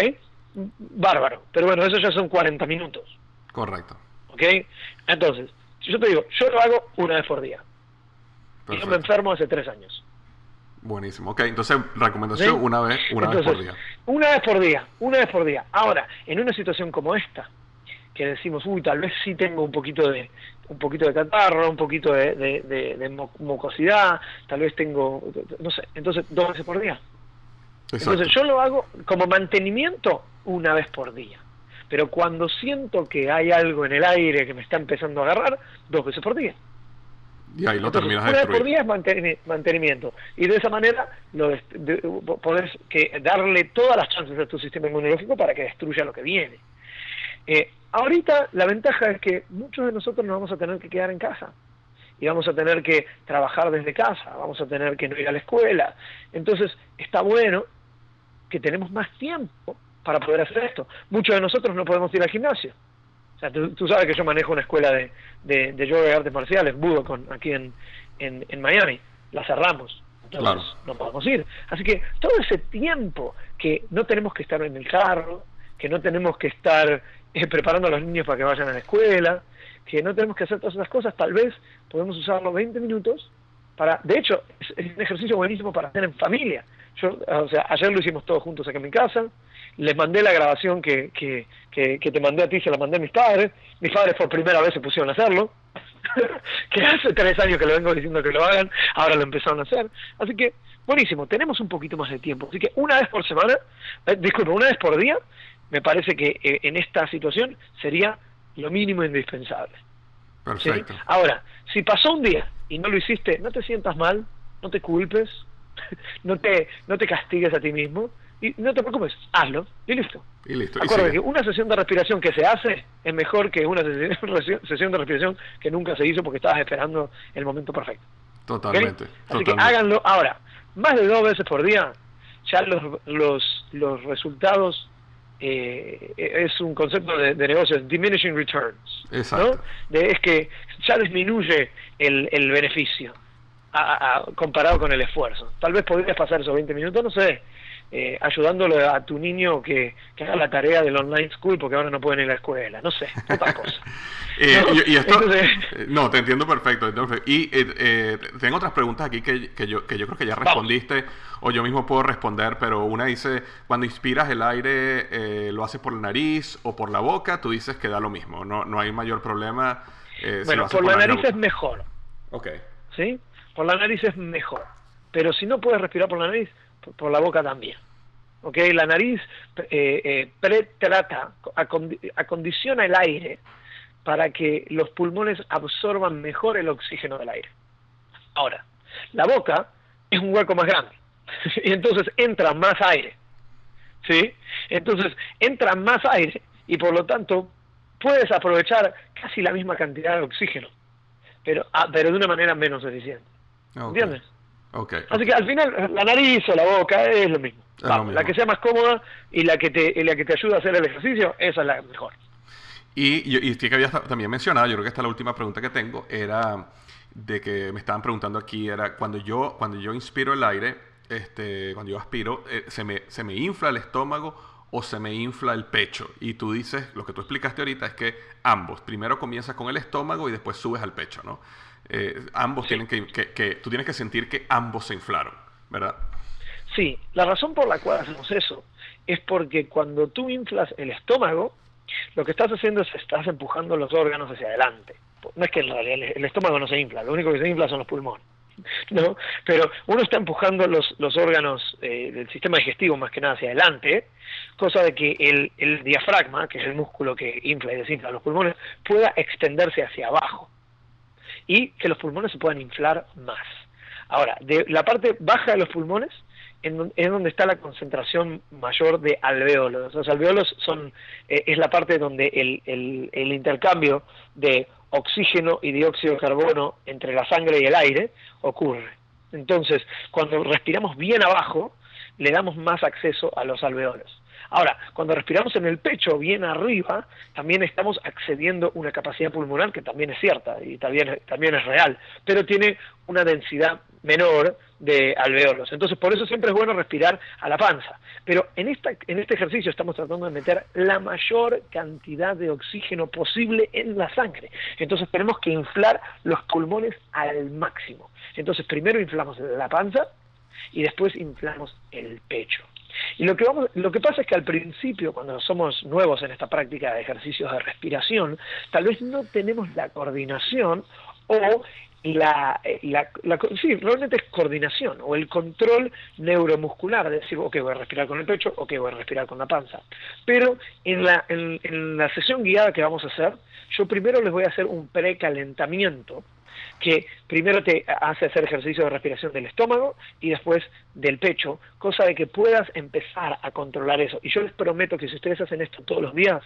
bárbaro. Pero bueno, eso ya son 40 minutos. Correcto. ¿Ok? Entonces, yo te digo, yo lo hago una vez por día. Y yo me enfermo hace tres años. Buenísimo. Ok, entonces recomendación una vez, una vez por día. Una vez por día, una vez por día. Ahora, en una situación como esta, que decimos, uy, tal vez sí tengo un poquito de un poquito de catarro, un poquito de, de, mucosidad, tal vez tengo, no sé, entonces dos veces por día. Entonces yo lo hago como mantenimiento una vez por día. Pero cuando siento que hay algo en el aire que me está empezando a agarrar, dos veces por día. Y ahí lo terminas de Una vez por día es mantenimiento. Y de esa manera lo podés que darle todas las chances a tu sistema inmunológico para que destruya lo que viene. Eh, ahorita la ventaja es que muchos de nosotros nos vamos a tener que quedar en casa y vamos a tener que trabajar desde casa, vamos a tener que no ir a la escuela. Entonces está bueno que tenemos más tiempo para poder hacer esto. Muchos de nosotros no podemos ir al gimnasio. O sea, tú, sabes que yo manejo una escuela de, de, yoga y artes marciales, Budo, con, aquí en, en, Miami. La cerramos. Entonces no podemos ir. Así que todo ese tiempo que no tenemos que estar en el carro, que no tenemos que estar eh, preparando a los niños para que vayan a la escuela, que no tenemos que hacer todas esas cosas, tal vez podemos usarlo 20 minutos para, de hecho, es, un ejercicio buenísimo para hacer en familia. Yo, o sea, ayer lo hicimos todos juntos aquí en mi casa, les mandé la grabación que, que, que, te mandé a ti, se la mandé a mis padres, mis padres por primera vez se pusieron a hacerlo, que hace tres años que lo vengo diciendo que lo hagan, ahora lo empezaron a hacer, así que, buenísimo, tenemos un poquito más de tiempo, así que una vez por semana, eh, disculpe, una vez por día, me parece que eh, en esta situación sería lo mínimo indispensable. Perfecto. Ahora, si pasó un día y no lo hiciste, no te sientas mal, no te culpes, no te, no te castigues a ti mismo, Y no te preocupes, hazlo y listo. Y listo. Acuérdate que una sesión de respiración que se hace es mejor que una sesión de respiración que nunca se hizo porque estabas esperando el momento perfecto. Totalmente. Así que háganlo. Ahora, más de dos veces por día, ya los, los, los resultados eh, es un concepto de, de negocios, diminishing returns. Exacto. es que ya disminuye el, el beneficio comparado con el esfuerzo. Tal vez podrías pasar esos 20 minutos, no sé, eh, ayudándole a tu niño que, haga la tarea del online school porque ahora no pueden ir a la escuela, no sé, otra cosa. Eh, y, esto, eh, no, te entiendo perfecto. Y tengo otras preguntas aquí que, que, yo, que yo creo que ya respondiste o yo mismo puedo responder, pero una dice, cuando inspiras el aire, ¿lo haces por la nariz o por la boca? Tú dices que da lo mismo, no, no hay mayor problema. bueno, por, la nariz es mejor. Ok. ¿Sí? Por la nariz es mejor. Pero si no puedes respirar por la nariz, por la boca también. ¿ok? La nariz eh, eh, pretrata, acondiciona el aire para que los pulmones absorban mejor el oxígeno del aire. Ahora, la boca es un hueco más grande y entonces entra más aire, ¿sí? Entonces entra más aire y por lo tanto puedes aprovechar casi la misma cantidad de oxígeno, pero, ah, pero de una manera menos eficiente. ¿Entiendes? Así que al final la nariz o la boca es lo mismo. La que sea más cómoda y la que te la que te ayuda a hacer el ejercicio, esa es la mejor. Y, y, y que había también mencionado, yo creo que esta es la última pregunta que tengo, era de que me estaban preguntando aquí, era cuando yo, cuando yo inspiro el aire, este, cuando yo aspiro, eh, se, me, se me infla el estómago o se me infla el pecho. Y tú dices, lo que tú explicaste ahorita es que ambos, primero comienzas con el estómago y después subes al pecho, ¿no? Eh, ambos tienen que, que, tú tienes que sentir que ambos se inflaron, ¿verdad? Sí, la razón por la cual hacemos eso es porque cuando tú inflas el estómago, lo que estás haciendo es estás empujando los órganos hacia adelante. No es que en realidad el estómago no se infla, lo único que se infla son los pulmones. ¿no? Pero uno está empujando los, los órganos eh, del sistema digestivo más que nada hacia adelante, cosa de que el, el diafragma, que es el músculo que infla y desinfla los pulmones, pueda extenderse hacia abajo y que los pulmones se puedan inflar más. Ahora, de la parte baja de los pulmones es donde está la concentración mayor de alveolos. Los alveolos son, eh, es la parte donde el, el, el, intercambio de oxígeno y dióxido de carbono entre la sangre y el aire ocurre. Entonces, cuando respiramos bien abajo, le damos más acceso a los alveolos. Ahora, cuando respiramos en el pecho bien arriba, también estamos accediendo a una capacidad pulmonar que también es cierta y también, también es real, pero tiene una densidad menor de alveolos. Entonces, por eso siempre es bueno respirar a la panza. Pero en, esta, en este ejercicio estamos tratando de meter la mayor cantidad de oxígeno posible en la sangre. Entonces, tenemos que inflar los pulmones al máximo. Entonces, primero inflamos la panza y después inflamos el pecho. Y lo que, vamos, lo que pasa es que al principio, cuando somos nuevos en esta práctica de ejercicios de respiración, tal vez no tenemos la coordinación o la, la, sí, realmente es coordinación o el control neuromuscular, de decir, ok, voy a respirar con el pecho, ok, voy a respirar con la panza. Pero en la, en, en la sesión guiada que vamos a hacer, yo primero les voy a hacer un precalentamiento que primero te hace hacer ejercicio de respiración del estómago y después del pecho, cosa de que puedas empezar a controlar eso. Y yo les prometo que si ustedes hacen esto todos los días,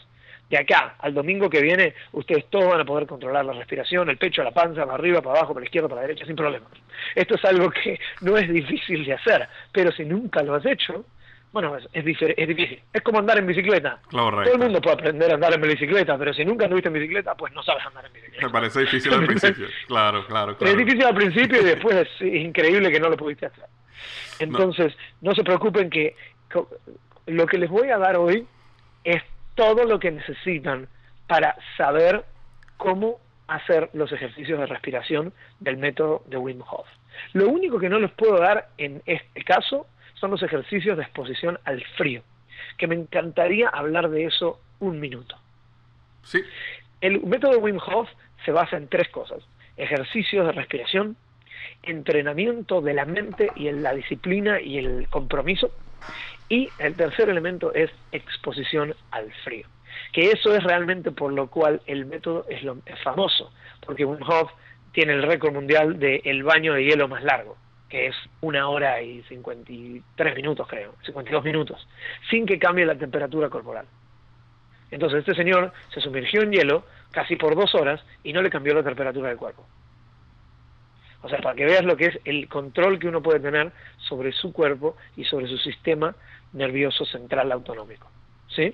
de acá al domingo que viene, ustedes todos van a poder controlar la respiración, el pecho, la panza, para arriba, para abajo, para la izquierda, para la derecha, sin problemas. Esto es algo que no es difícil de hacer, pero si nunca lo has hecho, bueno, es, es, difícil. Es como andar en bicicleta. Todo el mundo puede aprender a andar en bicicleta, pero si nunca anduviste en bicicleta, pues no sabes andar en bicicleta. Me parece difícil al principio. Claro, claro, claro. Es difícil al principio y después es increíble que no lo pudiste hacer. Entonces, no, se preocupen que lo que les voy a dar hoy es todo lo que necesitan para saber cómo hacer los ejercicios de respiración del método de Wim Hof. Lo único que no les puedo dar en este caso son los ejercicios de exposición al frío, que me encantaría hablar de eso un minuto. Sí. El método Wim Hof se basa en tres cosas. Ejercicios de respiración, entrenamiento de la mente y en la disciplina y el compromiso. Y el tercer elemento es exposición al frío. Que eso es realmente por lo cual el método es, lo, famoso, porque Wim Hof tiene el récord mundial del el baño de hielo más largo que es una hora y 53 minutos, creo, 52 minutos, sin que cambie la temperatura corporal. Entonces este señor se sumergió en hielo casi por dos horas y no le cambió la temperatura del cuerpo. O sea, para que veas lo que es el control que uno puede tener sobre su cuerpo y sobre su sistema nervioso central autonómico. ¿Sí?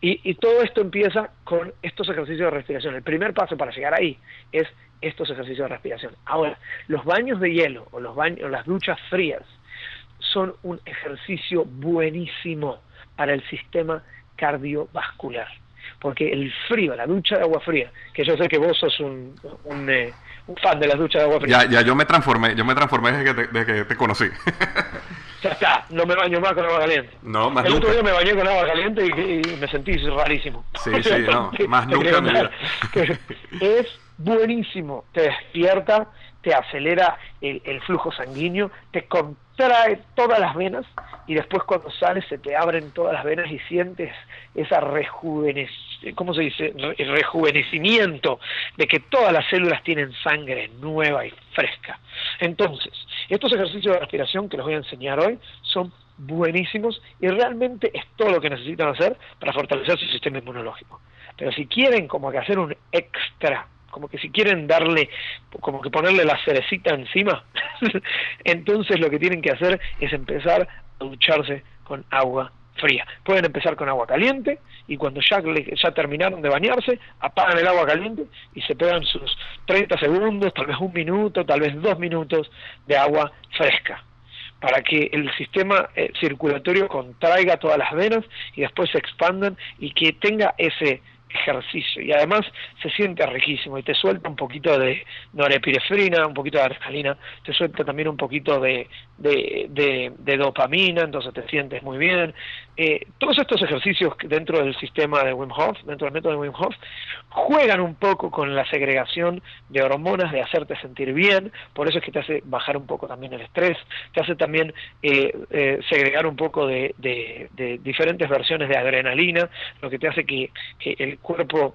Y, todo esto empieza con estos ejercicios de respiración. El primer paso para llegar ahí es estos ejercicios de respiración. Ahora, los baños de hielo o los baños, o las duchas frías son un ejercicio buenísimo para el sistema cardiovascular. Porque el frío, la ducha de agua fría, que yo sé que vos sos un, un, eh, fan de las duchas de agua fría. Ya, ya yo me transformé, yo me transformé desde que te, desde que te conocí. ya está, no me baño más con agua caliente. No, más El nunca. otro día me bañé con agua caliente y, me sentí rarísimo. Sí, sí, no, más nunca en mi vida. Es buenísimo, te despierta, te acelera el, flujo sanguíneo, te contrae todas las venas y después cuando sales se te abren todas las venas y sientes esa rejuvenec ¿cómo se dice? rejuvenecimiento de que todas las células tienen sangre nueva y fresca. Entonces, estos ejercicios de respiración que les voy a enseñar hoy son buenísimos y realmente es todo lo que necesitan hacer para fortalecer su sistema inmunológico. Pero si quieren como que hacer un extra como que si quieren darle, como que ponerle la cerecita encima, entonces lo que tienen que hacer es empezar a ducharse con agua fría. Pueden empezar con agua caliente y cuando ya, ya terminaron de bañarse, apagan el agua caliente y se pegan sus 30 segundos, tal vez un minuto, tal vez dos minutos de agua fresca para que el sistema eh, circulatorio contraiga todas las venas y después se expandan y que tenga ese ejercicio y además se siente riquísimo y te suelta un poquito de norepinefrina, un poquito de adrenalina, te suelta también un poquito de, de, de, dopamina, entonces te sientes muy bien. Eh, todos estos ejercicios dentro del sistema de Wim Hof, dentro del método de Wim Hof, juegan un poco con la segregación de hormonas, de hacerte sentir bien, por eso es que te hace bajar un poco también el estrés, te hace también eh, eh, segregar un poco de, de, diferentes versiones de adrenalina, lo que te hace que, que el cuerpo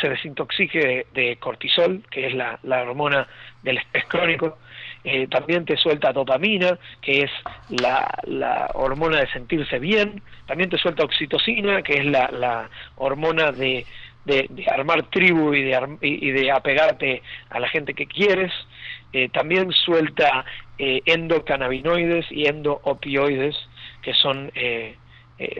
se desintoxique de, cortisol, que es la, hormona del estrés crónico, eh, también te suelta dopamina, que es la, hormona de sentirse bien, también te suelta oxitocina, que es la, hormona de, armar tribu y de, y de apegarte a la gente que quieres, eh, también suelta eh, endocannabinoides y endoopioides, que son eh,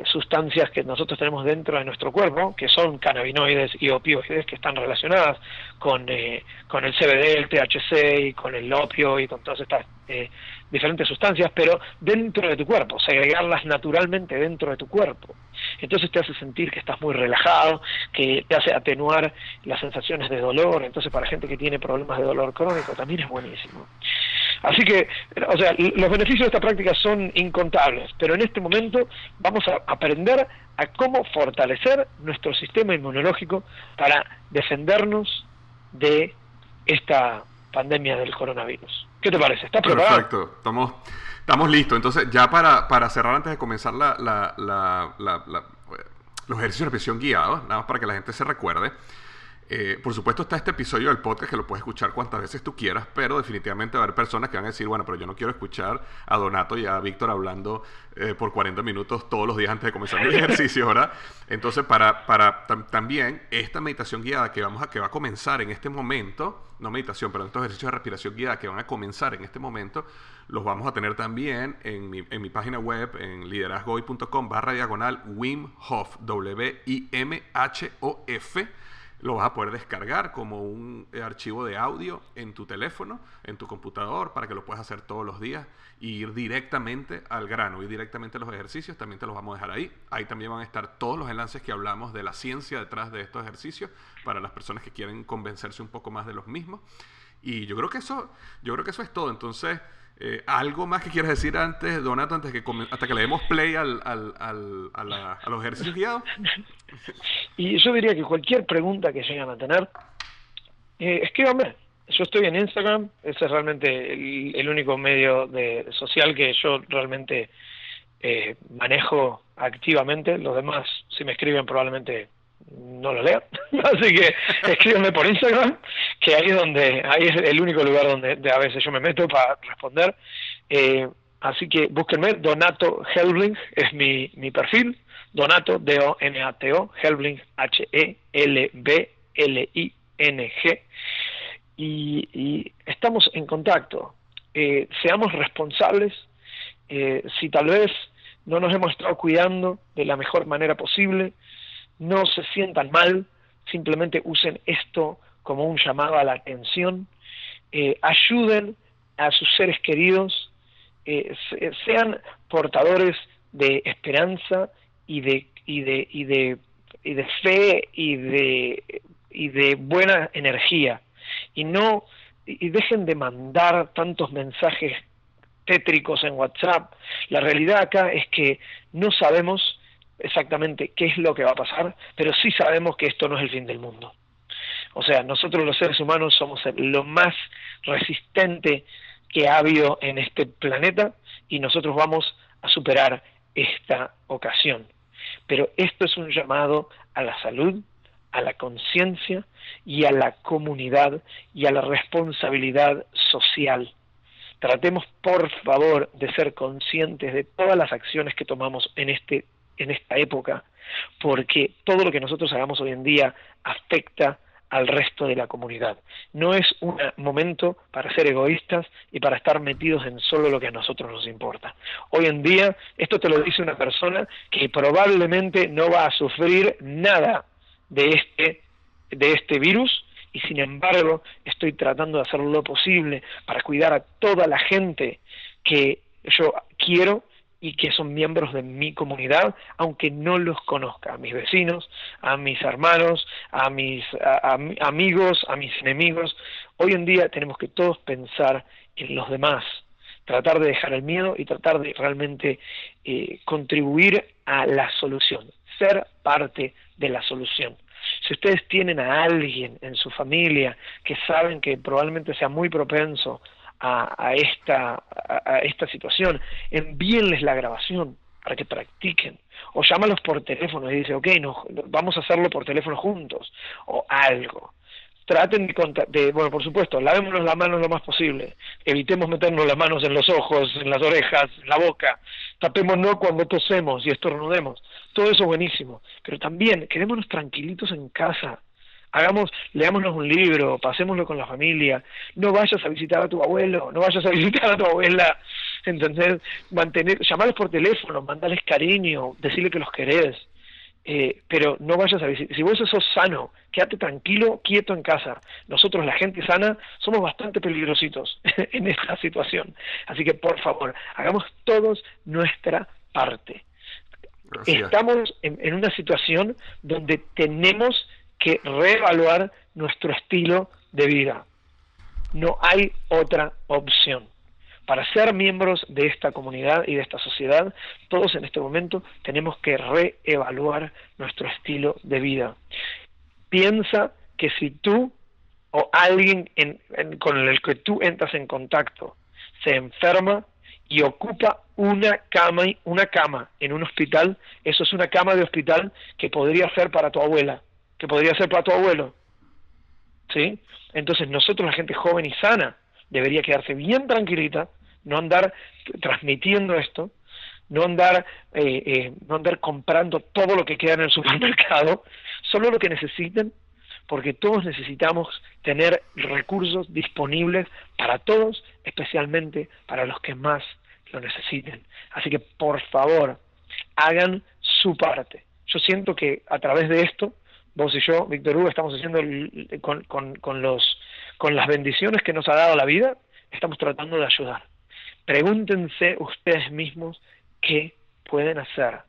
sustancias que nosotros tenemos dentro de nuestro cuerpo, que son cannabinoides y opioides, que están relacionadas con, eh, con el CBD, el THC y con el opio y con todas estas eh, diferentes sustancias, pero dentro de tu cuerpo, segregarlas naturalmente dentro de tu cuerpo. Entonces te hace sentir que estás muy relajado, que te hace atenuar las sensaciones de dolor, entonces para gente que tiene problemas de dolor crónico también es buenísimo. Así que, o sea, los beneficios de esta práctica son incontables, pero en este momento vamos a aprender a cómo fortalecer nuestro sistema inmunológico para defendernos de esta pandemia del coronavirus. ¿Qué te parece? ¿Estás preparado? Perfecto, estamos, estamos listos. Entonces, ya para, para cerrar, antes de comenzar la, la, la, los ejercicios de repetición guiados, nada más para que la gente se recuerde, eh, por supuesto está este episodio del podcast que lo puedes escuchar cuantas veces tú quieras, pero definitivamente va a haber personas que van a decir, bueno, pero yo no quiero escuchar a Donato y a Víctor hablando eh, por 40 minutos todos los días antes de comenzar el ejercicio, ¿verdad? Entonces, para, para también esta meditación guiada que, vamos a, que va a comenzar en este momento, no meditación, pero estos ejercicios de respiración guiada que van a comenzar en este momento, los vamos a tener también en mi, en mi página web, en liderazgoy.com barra diagonal Wim Hof, W-I-M-H-O-F lo vas a poder descargar como un archivo de audio en tu teléfono, en tu computador, para que lo puedas hacer todos los días y ir directamente al grano, ir directamente a los ejercicios. También te los vamos a dejar ahí. Ahí también van a estar todos los enlaces que hablamos de la ciencia detrás de estos ejercicios para las personas que quieren convencerse un poco más de los mismos. Y yo creo que eso, yo creo que eso es todo. Entonces, eh, ¿Algo más que quieras decir antes, Donato, antes que hasta que le demos play al, al, al, a, los ejercicios? Y yo diría que cualquier pregunta que lleguen a tener, eh, escríbanme. Yo estoy en Instagram, ese es realmente el, único medio de, social que yo realmente eh, manejo activamente. Los demás, si me escriben, probablemente no lo leo. Así que escríbanme por Instagram, que ahí es donde, ahí es el único lugar donde a veces yo me meto para responder. Eh, así que búsquenme, Donato Helbling es mi, mi perfil, Donato, D-O-N-A-T-O, Helbling, H-E-L-B-L-I-N-G. Y, y estamos en contacto. Eh, seamos responsables. Eh, si tal vez no nos hemos estado cuidando de la mejor manera posible, no se sientan mal, simplemente usen esto como un llamado a la atención, eh, ayuden a sus seres queridos, eh, sean portadores de esperanza y de, y de, y de, y de fe y de, y de buena energía, y no y dejen de mandar tantos mensajes tétricos en WhatsApp. La realidad acá es que no sabemos exactamente qué es lo que va a pasar, pero sí sabemos que esto no es el fin del mundo. O sea, nosotros los seres humanos somos lo más resistente que ha habido en este planeta y nosotros vamos a superar esta ocasión. Pero esto es un llamado a la salud, a la conciencia y a la comunidad y a la responsabilidad social. Tratemos, por favor, de ser conscientes de todas las acciones que tomamos en este en esta época, porque todo lo que nosotros hagamos hoy en día afecta al resto de la comunidad. No es un momento para ser egoístas y para estar metidos en solo lo que a nosotros nos importa. Hoy en día, esto te lo dice una persona que probablemente no va a sufrir nada de este, de este virus y sin embargo estoy tratando de hacer lo posible para cuidar a toda la gente que yo quiero y que son miembros de mi comunidad, aunque no los conozca, a mis vecinos, a mis hermanos, a mis amigos, a mis enemigos. Hoy en día tenemos que todos pensar en los demás, tratar de dejar el miedo y tratar de realmente eh, contribuir a la solución, ser parte de la solución. Si ustedes tienen a alguien en su familia que saben que probablemente sea muy propenso a, esta, a, esta situación, envíenles la grabación para que practiquen. O llámalos por teléfono y dice, ok, no, vamos a hacerlo por teléfono juntos, o algo. Traten de, de, bueno, por supuesto, lavémonos las manos lo más posible, evitemos meternos las manos en los ojos, en las orejas, en la boca, tapémonos cuando tosemos y estornudemos, todo eso buenísimo, pero también quedémonos tranquilitos en casa, hagamos, leámonos un libro, pasémoslo con la familia, no vayas a visitar a tu abuelo, no vayas a visitar a tu abuela, entonces mantener, llamarles por teléfono, mandarles cariño, decirle que los querés, eh, pero no vayas a visitar, si vos sos sano, quédate tranquilo, quieto en casa. Nosotros, la gente sana, somos bastante peligrositos en esta situación. Así que, por favor, hagamos todos nuestra parte. Estamos en una situación donde tenemos que reevaluar nuestro estilo de vida. No hay otra opción. Para ser miembros de esta comunidad y de esta sociedad, todos en este momento tenemos que reevaluar nuestro estilo de vida. Piensa que si tú o alguien con el que tú entras en contacto se enferma y ocupa una cama, una cama en un hospital, eso es una cama de hospital que podría ser para tu abuela, que podría ser para tu abuelo. ¿Sí? Entonces nosotros, la gente joven y sana, debería quedarse bien tranquilita, no andar transmitiendo esto, no andar, eh, eh, no andar comprando todo lo que queda en el supermercado, solo lo que necesiten, porque todos necesitamos tener recursos disponibles para todos, especialmente para los que más lo necesiten. Así que por favor, hagan su parte. Yo siento que a través de esto vos y yo, Víctor Hugo, estamos haciendo con, con, con, los, con las bendiciones que nos ha dado la vida, estamos tratando de ayudar. Pregúntense ustedes mismos qué pueden hacer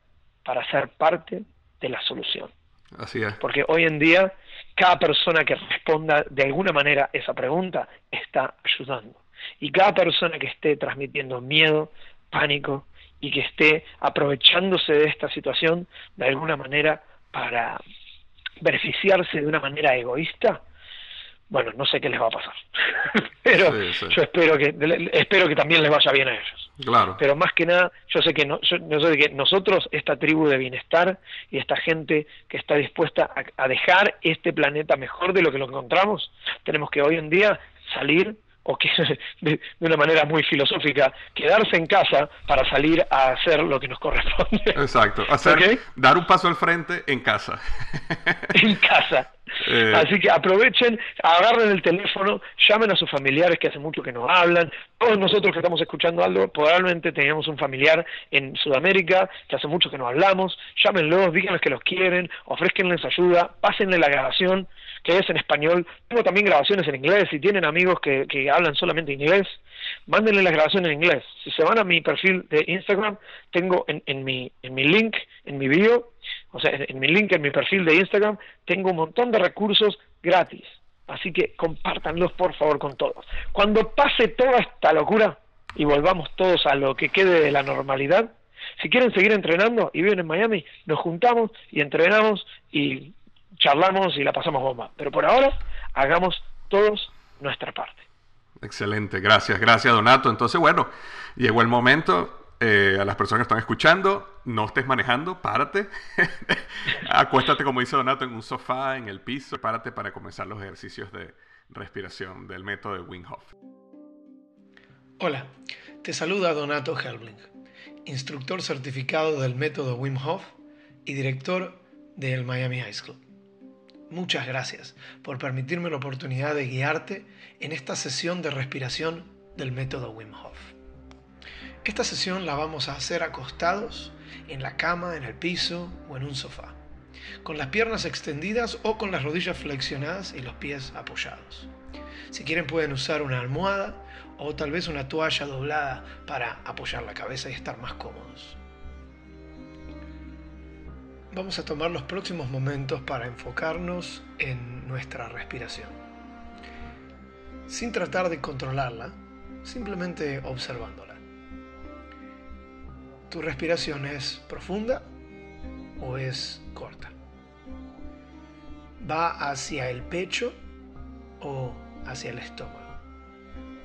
para ser parte de la solución. Así es. Porque hoy en día cada persona que responda de alguna manera esa pregunta está ayudando. Y cada persona que esté transmitiendo miedo, pánico y que esté aprovechándose de esta situación de alguna manera para, beneficiarse de una manera egoísta, bueno, no sé qué les va a pasar. Pero yo espero que espero que también les vaya bien a ellos. Claro. Pero más que nada, yo sé que no, yo, sé que nosotros, esta tribu de bienestar y esta gente que está dispuesta a, a dejar este planeta mejor de lo que lo encontramos, tenemos que hoy en día salir o que de, una manera muy filosófica, quedarse en casa para salir a hacer lo que nos corresponde. Exacto, hacer, dar un paso al frente en casa. en casa. Eh. Así que aprovechen, agarren el teléfono, llamen a sus familiares que hace mucho que no hablan. Todos nosotros que estamos escuchando algo, probablemente teníamos un familiar en Sudamérica que hace mucho que no hablamos. Llámenlos, díganles que los quieren, ofrezcanles ayuda, pásenle la grabación que es en español. Tengo también grabaciones en inglés. Si tienen amigos que, que hablan solamente inglés, mándenle las grabaciones en inglés. Si se van a mi perfil de Instagram, tengo en, en, mi, en mi link, en mi bio, o sea, en, mi link, en mi perfil de Instagram, tengo un montón de recursos gratis. Así que compártanlos por favor con todos. Cuando pase toda esta locura y volvamos todos a lo que quede de la normalidad, si quieren seguir entrenando y viven en Miami, nos juntamos y entrenamos y charlamos y la pasamos bomba. Pero por ahora, hagamos todos nuestra parte. Excelente, gracias, gracias Donato. Entonces, bueno, llegó el momento. Eh, a las personas que están escuchando, no estés manejando, párate. Acuéstate, como dice Donato, en un sofá, en el piso. Párate para comenzar los ejercicios de respiración del método de Wim Hof. Hola, te saluda Donato Helbling, instructor certificado del método Wim Hof y director del Miami High School. Muchas gracias por permitirme la oportunidad de guiarte en esta sesión de respiración del método Wim Hof. Esta sesión la vamos a hacer acostados en la cama, en el piso o en un sofá, con las piernas extendidas o con las rodillas flexionadas y los pies apoyados. Si quieren pueden usar una almohada o tal vez una toalla doblada para apoyar la cabeza y estar más cómodos vamos a tomar los próximos momentos para enfocarnos en nuestra respiración. Sin tratar de controlarla, simplemente observándola. ¿Tu respiración es profunda o es corta? ¿Va hacia el pecho o hacia el estómago?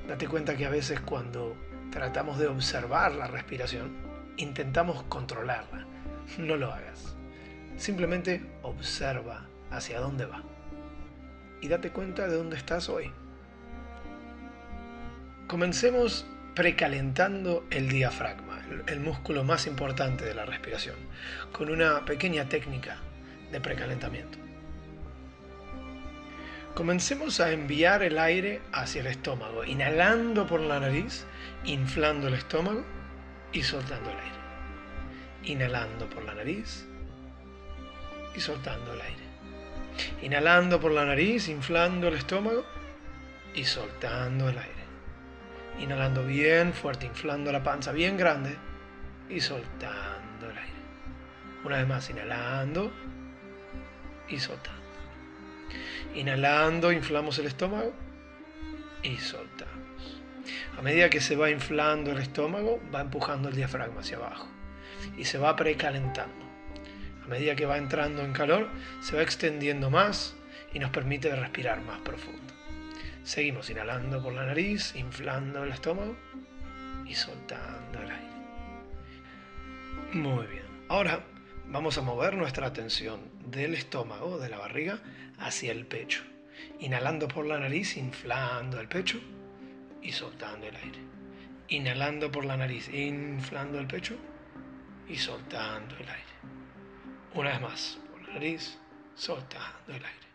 Date cuenta que a veces cuando tratamos de observar la respiración, intentamos controlarla. No lo hagas. Simplemente observa hacia dónde va y date cuenta de dónde estás hoy. Comencemos precalentando el diafragma, el músculo más importante de la respiración, con una pequeña técnica de precalentamiento. Comencemos a enviar el aire hacia el estómago, inhalando por la nariz, inflando el estómago y soltando el aire. Inhalando por la nariz, y soltando el aire. Inhalando por la nariz, inflando el estómago y soltando el aire. Inhalando bien fuerte, inflando la panza bien grande y soltando el aire. Una vez más, inhalando y soltando. Inhalando, inflamos el estómago y soltamos. A medida que se va inflando el estómago, va empujando el diafragma hacia abajo y se va precalentando medida que va entrando en calor, se va extendiendo más y nos permite respirar más profundo. Seguimos inhalando por la nariz, inflando el estómago y soltando el aire. Muy bien. Ahora vamos a mover nuestra atención del estómago, de la barriga, hacia el pecho. Inhalando por la nariz, inflando el pecho y soltando el aire. Inhalando por la nariz, inflando el pecho y soltando el aire. Una vez más, por la nariz, soltando el aire.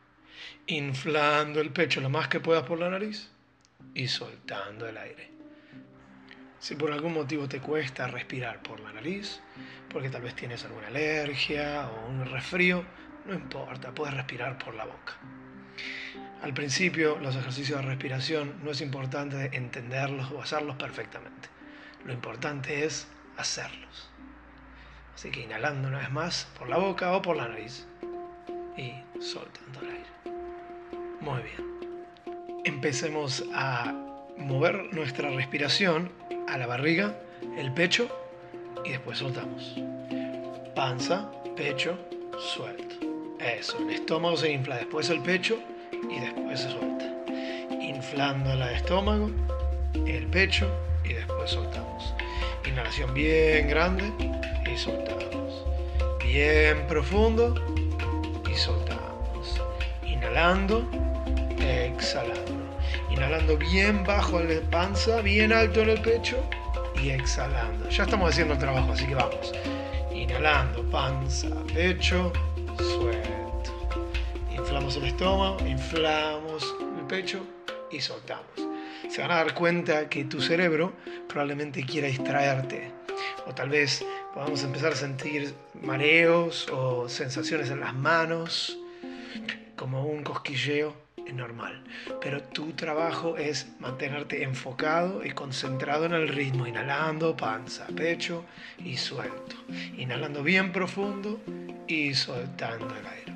Inflando el pecho lo más que puedas por la nariz y soltando el aire. Si por algún motivo te cuesta respirar por la nariz, porque tal vez tienes alguna alergia o un resfrío, no importa, puedes respirar por la boca. Al principio, los ejercicios de respiración no es importante entenderlos o hacerlos perfectamente. Lo importante es hacerlos. Así que inhalando una vez más por la boca o por la nariz y soltando el aire. Muy bien. Empecemos a mover nuestra respiración a la barriga, el pecho y después soltamos. Panza, pecho, suelto. Eso, el estómago se infla, después el pecho y después se suelta. Inflando el estómago, el pecho y después soltamos. Inhalación bien grande y soltamos. Bien profundo y soltamos. Inhalando, exhalando. Inhalando bien bajo en la panza, bien alto en el pecho y exhalando. Ya estamos haciendo el trabajo, así que vamos. Inhalando, panza, pecho, suelto. Inflamos el estómago, inflamos el pecho y soltamos. Se van a dar cuenta que tu cerebro probablemente quiera distraerte. O tal vez podamos empezar a sentir mareos o sensaciones en las manos, como un cosquilleo normal. Pero tu trabajo es mantenerte enfocado y concentrado en el ritmo, inhalando panza, pecho y suelto. Inhalando bien profundo y soltando el aire.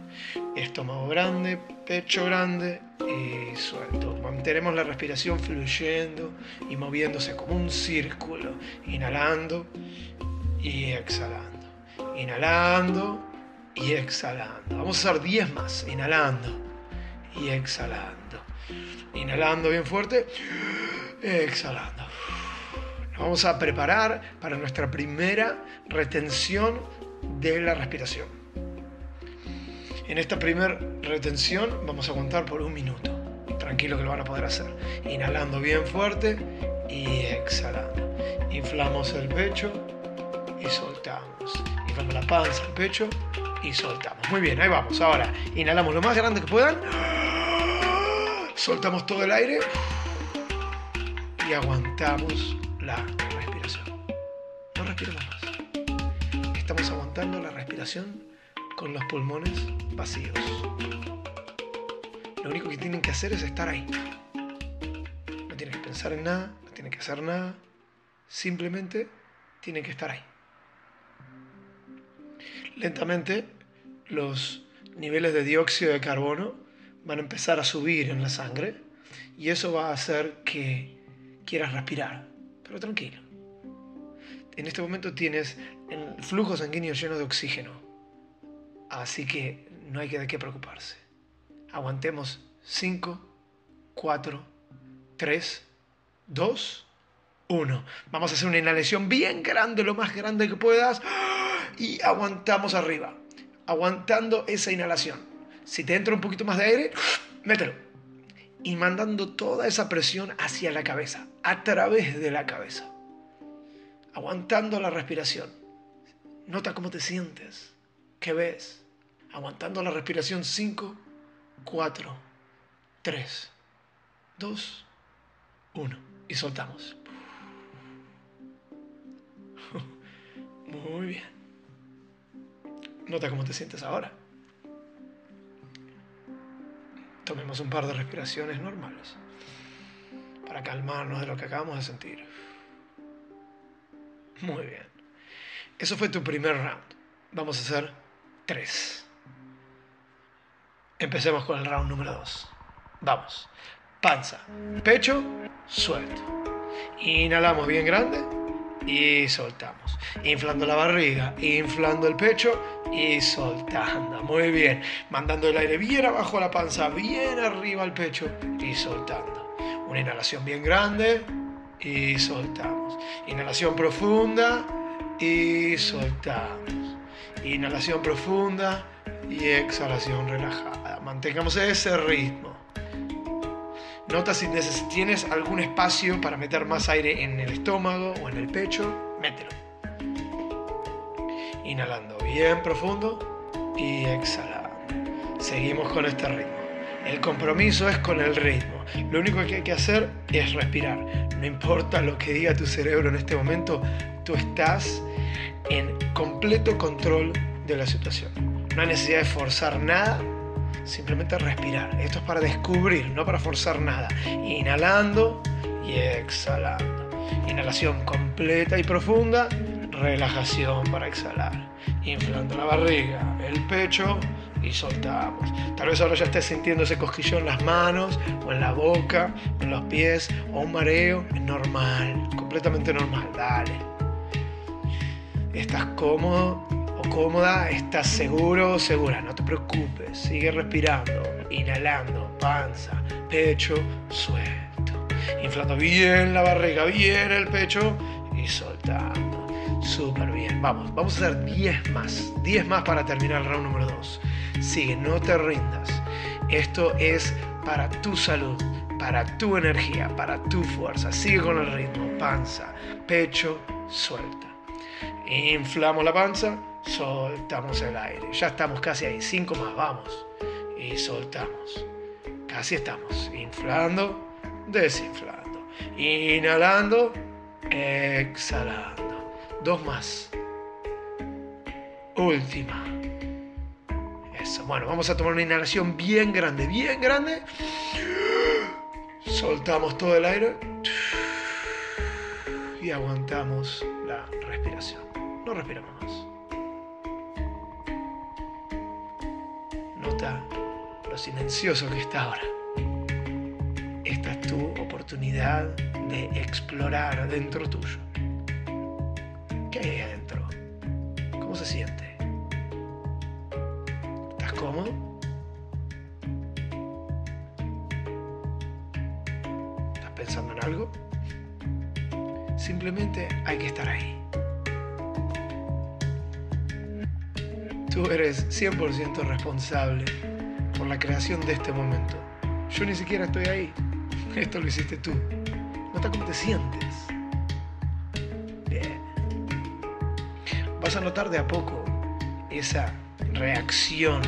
Estómago grande, pecho grande y suelto. Mantenemos la respiración fluyendo y moviéndose como un círculo. Inhalando y exhalando. Inhalando y exhalando. Vamos a hacer 10 más. Inhalando y exhalando. Inhalando bien fuerte, exhalando. Nos vamos a preparar para nuestra primera retención de la respiración. En esta primera retención vamos a contar por un minuto. Tranquilo que lo van a poder hacer. Inhalando bien fuerte y exhalando. Inflamos el pecho y soltamos. Inflamos la panza, el pecho y soltamos. Muy bien, ahí vamos. Ahora, inhalamos lo más grande que puedan. Soltamos todo el aire y aguantamos la respiración. No respiremos más. Estamos aguantando la respiración con los pulmones vacíos. Lo único que tienen que hacer es estar ahí. No tienen que pensar en nada, no tienen que hacer nada. Simplemente tienen que estar ahí. Lentamente los niveles de dióxido de carbono van a empezar a subir en la sangre y eso va a hacer que quieras respirar. Pero tranquilo. En este momento tienes el flujo sanguíneo lleno de oxígeno. Así que no hay de qué preocuparse. Aguantemos 5, 4, 3, 2, 1. Vamos a hacer una inhalación bien grande, lo más grande que puedas. Y aguantamos arriba. Aguantando esa inhalación. Si te entra un poquito más de aire, mételo. Y mandando toda esa presión hacia la cabeza, a través de la cabeza. Aguantando la respiración. Nota cómo te sientes. ¿Qué ves? Aguantando la respiración 5, 4, 3, 2, 1. Y soltamos. Muy bien. Nota cómo te sientes ahora. Tomemos un par de respiraciones normales para calmarnos de lo que acabamos de sentir. Muy bien. Eso fue tu primer round. Vamos a hacer tres. Empecemos con el round número dos. Vamos. Panza, pecho, suelto. Inhalamos bien grande y soltamos. Inflando la barriga, inflando el pecho y soltando. Muy bien. Mandando el aire bien abajo a la panza, bien arriba al pecho y soltando. Una inhalación bien grande y soltamos. Inhalación profunda y soltamos. Inhalación profunda y exhalación relajada. Mantengamos ese ritmo. Nota si tienes algún espacio para meter más aire en el estómago o en el pecho, mételo. Inhalando bien profundo y exhalando. Seguimos con este ritmo. El compromiso es con el ritmo. Lo único que hay que hacer es respirar. No importa lo que diga tu cerebro en este momento, tú estás en completo control de la situación. No hay necesidad de forzar nada simplemente respirar. Esto es para descubrir, no para forzar nada. Inhalando y exhalando. Inhalación completa y profunda, relajación para exhalar. Inflando la barriga, el pecho y soltamos. Tal vez ahora ya estés sintiendo ese cosquillo en las manos o en la boca, en los pies o un mareo. Es normal, completamente normal. Dale. ¿Estás cómodo? O cómoda, estás seguro o segura, no te preocupes, sigue respirando, inhalando, panza, pecho, suelto. inflando bien la barriga, bien el pecho y soltando. Súper bien. Vamos, vamos a hacer 10 más. 10 más para terminar el round número 2. Sigue, no te rindas. Esto es para tu salud, para tu energía, para tu fuerza. Sigue con el ritmo. Panza, pecho, suelta. Inflamos la panza, soltamos el aire. Ya estamos casi ahí. 5 más, vamos. Y soltamos. Casi estamos. Inflando, desinflando. Inhalando, exhalando. Dos más. Última. Eso. Bueno, vamos a tomar una inhalación bien grande, bien grande. Soltamos todo el aire. Y aguantamos la respiración. No respiramos más. Lo silencioso que está ahora. Esta es tu oportunidad de explorar dentro tuyo. ¿Qué hay adentro? ¿Cómo se siente? ¿Estás cómodo? ¿Estás pensando en algo? Simplemente hay que estar ahí. Tú eres 100% responsable por la creación de este momento. Yo ni siquiera estoy ahí. Esto lo hiciste tú. Nota cómo te sientes. Bien. Vas a notar de a poco esa reacción,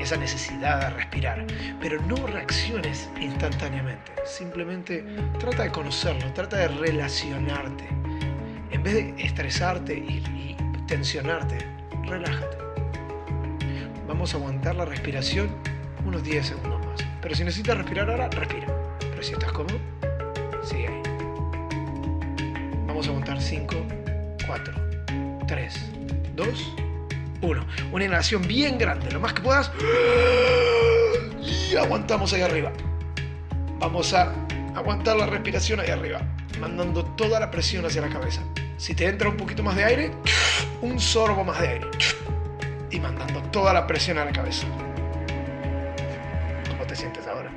esa necesidad de respirar. Pero no reacciones instantáneamente. Simplemente trata de conocerlo, trata de relacionarte. En vez de estresarte y, y tensionarte, relájate. Vamos a aguantar la respiración unos 10 segundos más. Pero si necesitas respirar ahora, respira. Pero si estás cómodo, sigue ahí. Vamos a aguantar 5, 4, 3, 2, 1. Una inhalación bien grande, lo más que puedas. Y aguantamos ahí arriba. Vamos a aguantar la respiración ahí arriba, mandando toda la presión hacia la cabeza. Si te entra un poquito más de aire, un sorbo más de aire. Y mandando toda la presión a la cabeza. ¿Cómo te sientes ahora?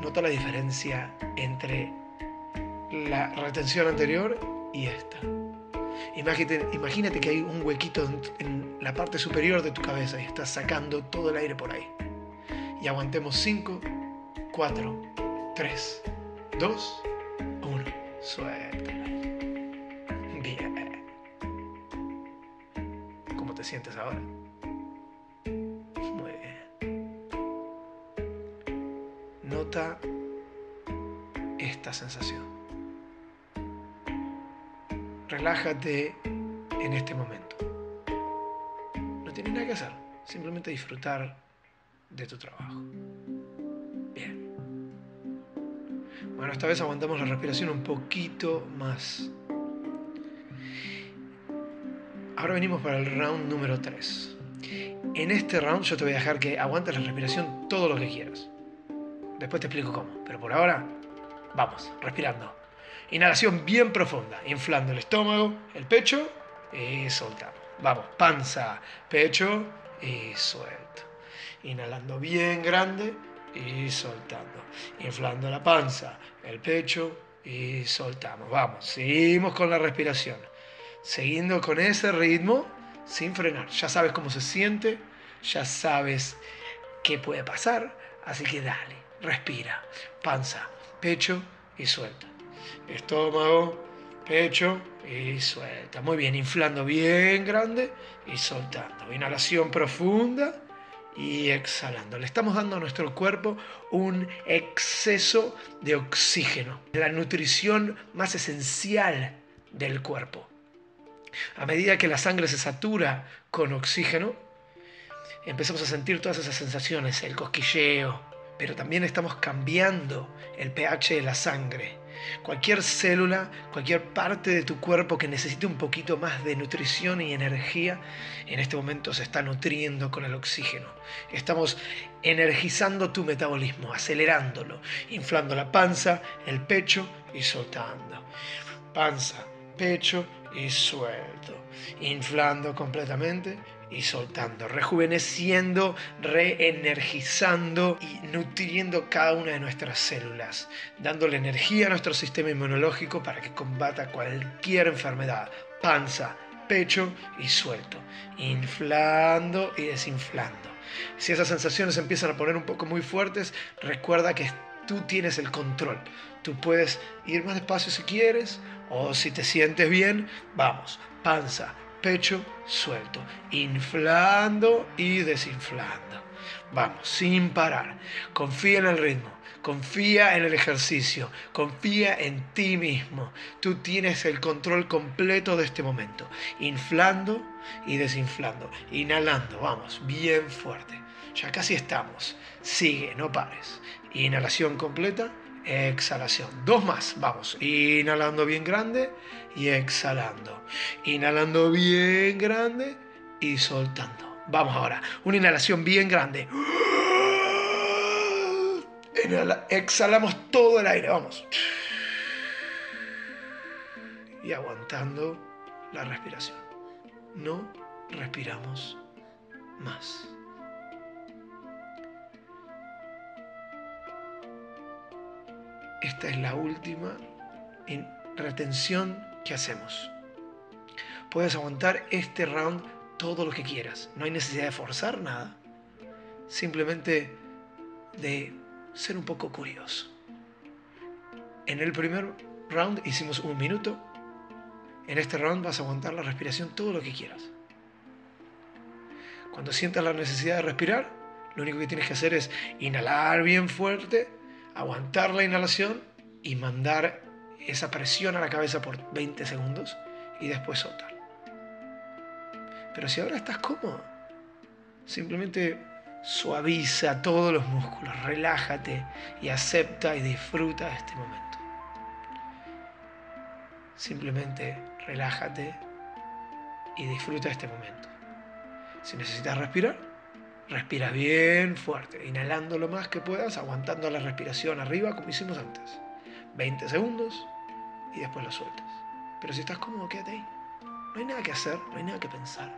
Nota la diferencia entre la retención anterior y esta. Imagínate, imagínate que hay un huequito en, la parte superior de tu cabeza y estás sacando todo el aire por ahí. Y aguantemos 5, 4, 3, 2, 1. Suelta. Sientes ahora? Muy bien. Nota esta sensación. Relájate en este momento. No tienes nada que hacer, simplemente disfrutar de tu trabajo. Bien. Bueno, esta vez aguantamos la respiración un poquito más. Ahora venimos para el round número 3. En este round yo te voy a dejar que aguantes la respiración todo lo que quieras. Después te explico cómo, pero por ahora, vamos, respirando. Inhalación bien profunda, inflando el estómago, el pecho y soltamos. Vamos, panza, pecho y suelto. Inhalando bien grande y soltando. Inflando la panza, el pecho y soltamos. Vamos, seguimos con la respiración. Siguiendo con ese ritmo sin frenar. Ya sabes cómo se siente, ya sabes qué puede pasar, así que dale, respira. Panza, pecho y suelta estómago, pecho y suelta. Muy bien, inflando bien grande y soltando. Inhalación profunda y exhalando. Le estamos dando a nuestro cuerpo un exceso de oxígeno, la nutrición más esencial del cuerpo. A medida que la sangre se satura con oxígeno, empezamos a sentir todas esas sensaciones, el cosquilleo, pero también estamos cambiando el pH de la sangre Cualquier célula, cualquier parte de tu cuerpo que necesite un poquito más de nutrición y energía, en este momento se está nutriendo con el oxígeno. Estamos energizando tu metabolismo, acelerándolo, inflando la panza, el pecho y soltando. Panza, pecho y suelto. Inflando completamente y soltando. Rejuveneciendo, reenergizando y nutriendo cada una de nuestras células. Dándole energía a nuestro sistema inmunológico para que combata cualquier enfermedad. Panza, pecho y suelto. Inflando y desinflando. Si esas sensaciones empiezan a poner un poco muy fuertes, recuerda que tú tienes el control. Tú puedes ir más despacio si quieres, o si te sientes bien, vamos, panza, pecho suelto, inflando y desinflando. Vamos, sin parar. Confía en el ritmo, confía en el ejercicio, confía en ti mismo. Tú tienes el control completo de este momento. Inflando y desinflando, inhalando, vamos, bien fuerte. Ya casi estamos. Sigue, no pares. Inhalación completa, exhalación. Dos más, vamos. Inhalando bien grande y exhalando. Inhalando bien grande y soltando. Vamos ahora. Una inhalación bien grande. exhalamos todo el aire, vamos. Y aguantando la respiración. No respiramos más. Esta es la última retención que hacemos. Puedes aguantar este round todo lo que quieras. No hay necesidad de forzar nada. Simplemente de ser un poco curioso. En el primer round hicimos un minuto. En este round vas a aguantar la respiración todo lo que quieras. Cuando sientas la necesidad de respirar, lo único que tienes que hacer es inhalar bien fuerte aguantar la inhalación y mandar esa presión a la cabeza por 20 segundos y después soltar. Pero si ahora estás cómodo, simplemente suaviza todos los músculos, relájate y acepta y disfruta este momento. Simplemente relájate y disfruta este momento. Si necesitas respirar, Respira bien fuerte, inhalando lo más que puedas, aguantando la respiración arriba como hicimos antes. 20 segundos y después lo sueltas. Pero si estás cómodo, quédate ahí. No hay nada que hacer, no hay nada que pensar.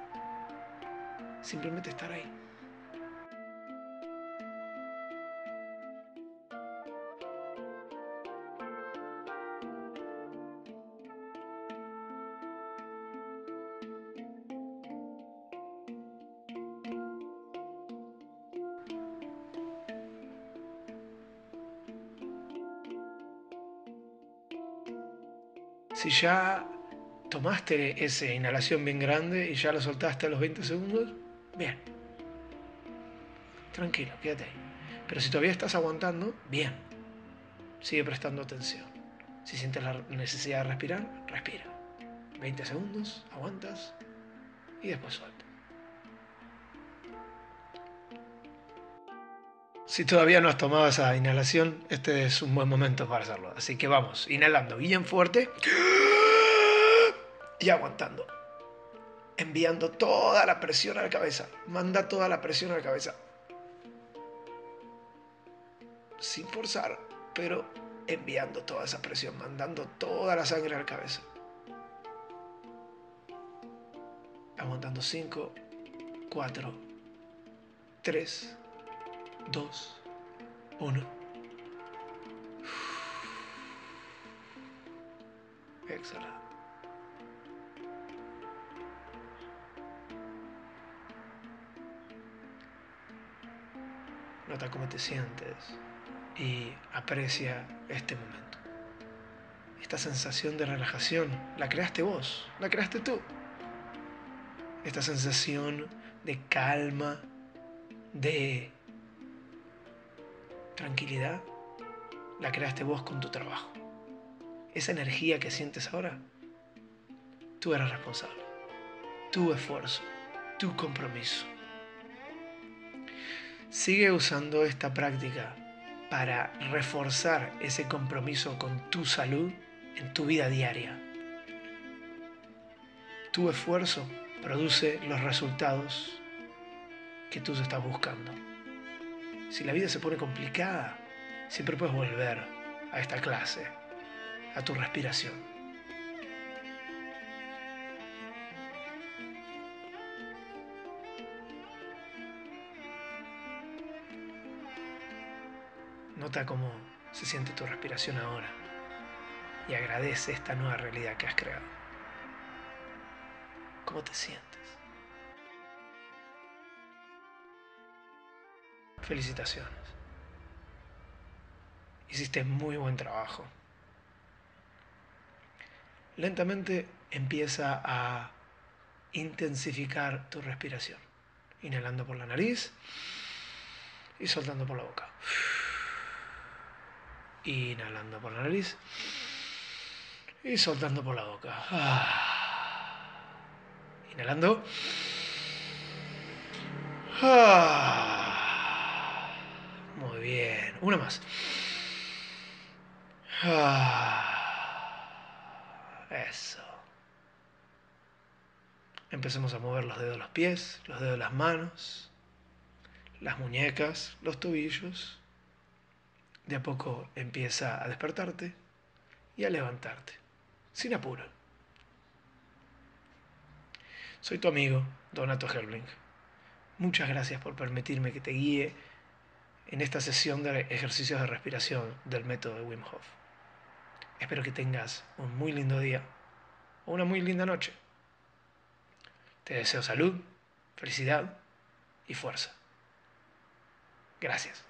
Simplemente estar ahí. Ya tomaste esa inhalación bien grande y ya lo soltaste a los 20 segundos, bien. Tranquilo, quédate ahí. Pero si todavía estás aguantando, bien. Sigue prestando atención. Si sientes la necesidad de respirar, respira. 20 segundos, aguantas y después suelta. Si todavía no has tomado esa inhalación, este es un buen momento para hacerlo. Así que vamos, inhalando bien fuerte y aguantando. Enviando toda la presión a la cabeza. Manda toda la presión a la cabeza. Sin forzar, pero enviando toda esa presión, mandando toda la sangre a la cabeza. Aguantando 5, 4, 3, 2, 1. Exhala. Nota cómo te sientes y aprecia este momento. Esta sensación de relajación la creaste vos, la creaste tú. Esta sensación de calma, de tranquilidad la creaste vos con tu trabajo. Esa energía que sientes ahora, tú eres responsable. Tu esfuerzo, tu compromiso. Sigue usando esta práctica para reforzar ese compromiso con tu salud en tu vida diaria. Tu esfuerzo produce los resultados que tú estás buscando. Si la vida se pone complicada, siempre puedes volver a esta clase, a tu respiración. Nota cómo se siente tu respiración ahora y agradece esta nueva realidad que has creado. ¿Cómo te sientes? Felicitaciones. Hiciste muy buen trabajo. Lentamente empieza a intensificar tu respiración. Inhalando por la nariz y soltando por la boca. Inhalando por la nariz y soltando por la boca. Inhalando. Muy bien. Una más. Eso. Empecemos a mover los dedos de los pies, los dedos de las manos, las muñecas, los tobillos. De a poco empieza a despertarte y a levantarte, sin apuro. Soy tu amigo, Donato Helbling. Muchas gracias por permitirme que te guíe en esta sesión de ejercicios de respiración del método de Wim Hof. Espero que tengas un muy lindo día o una muy linda noche. Te deseo salud, felicidad y fuerza. Gracias.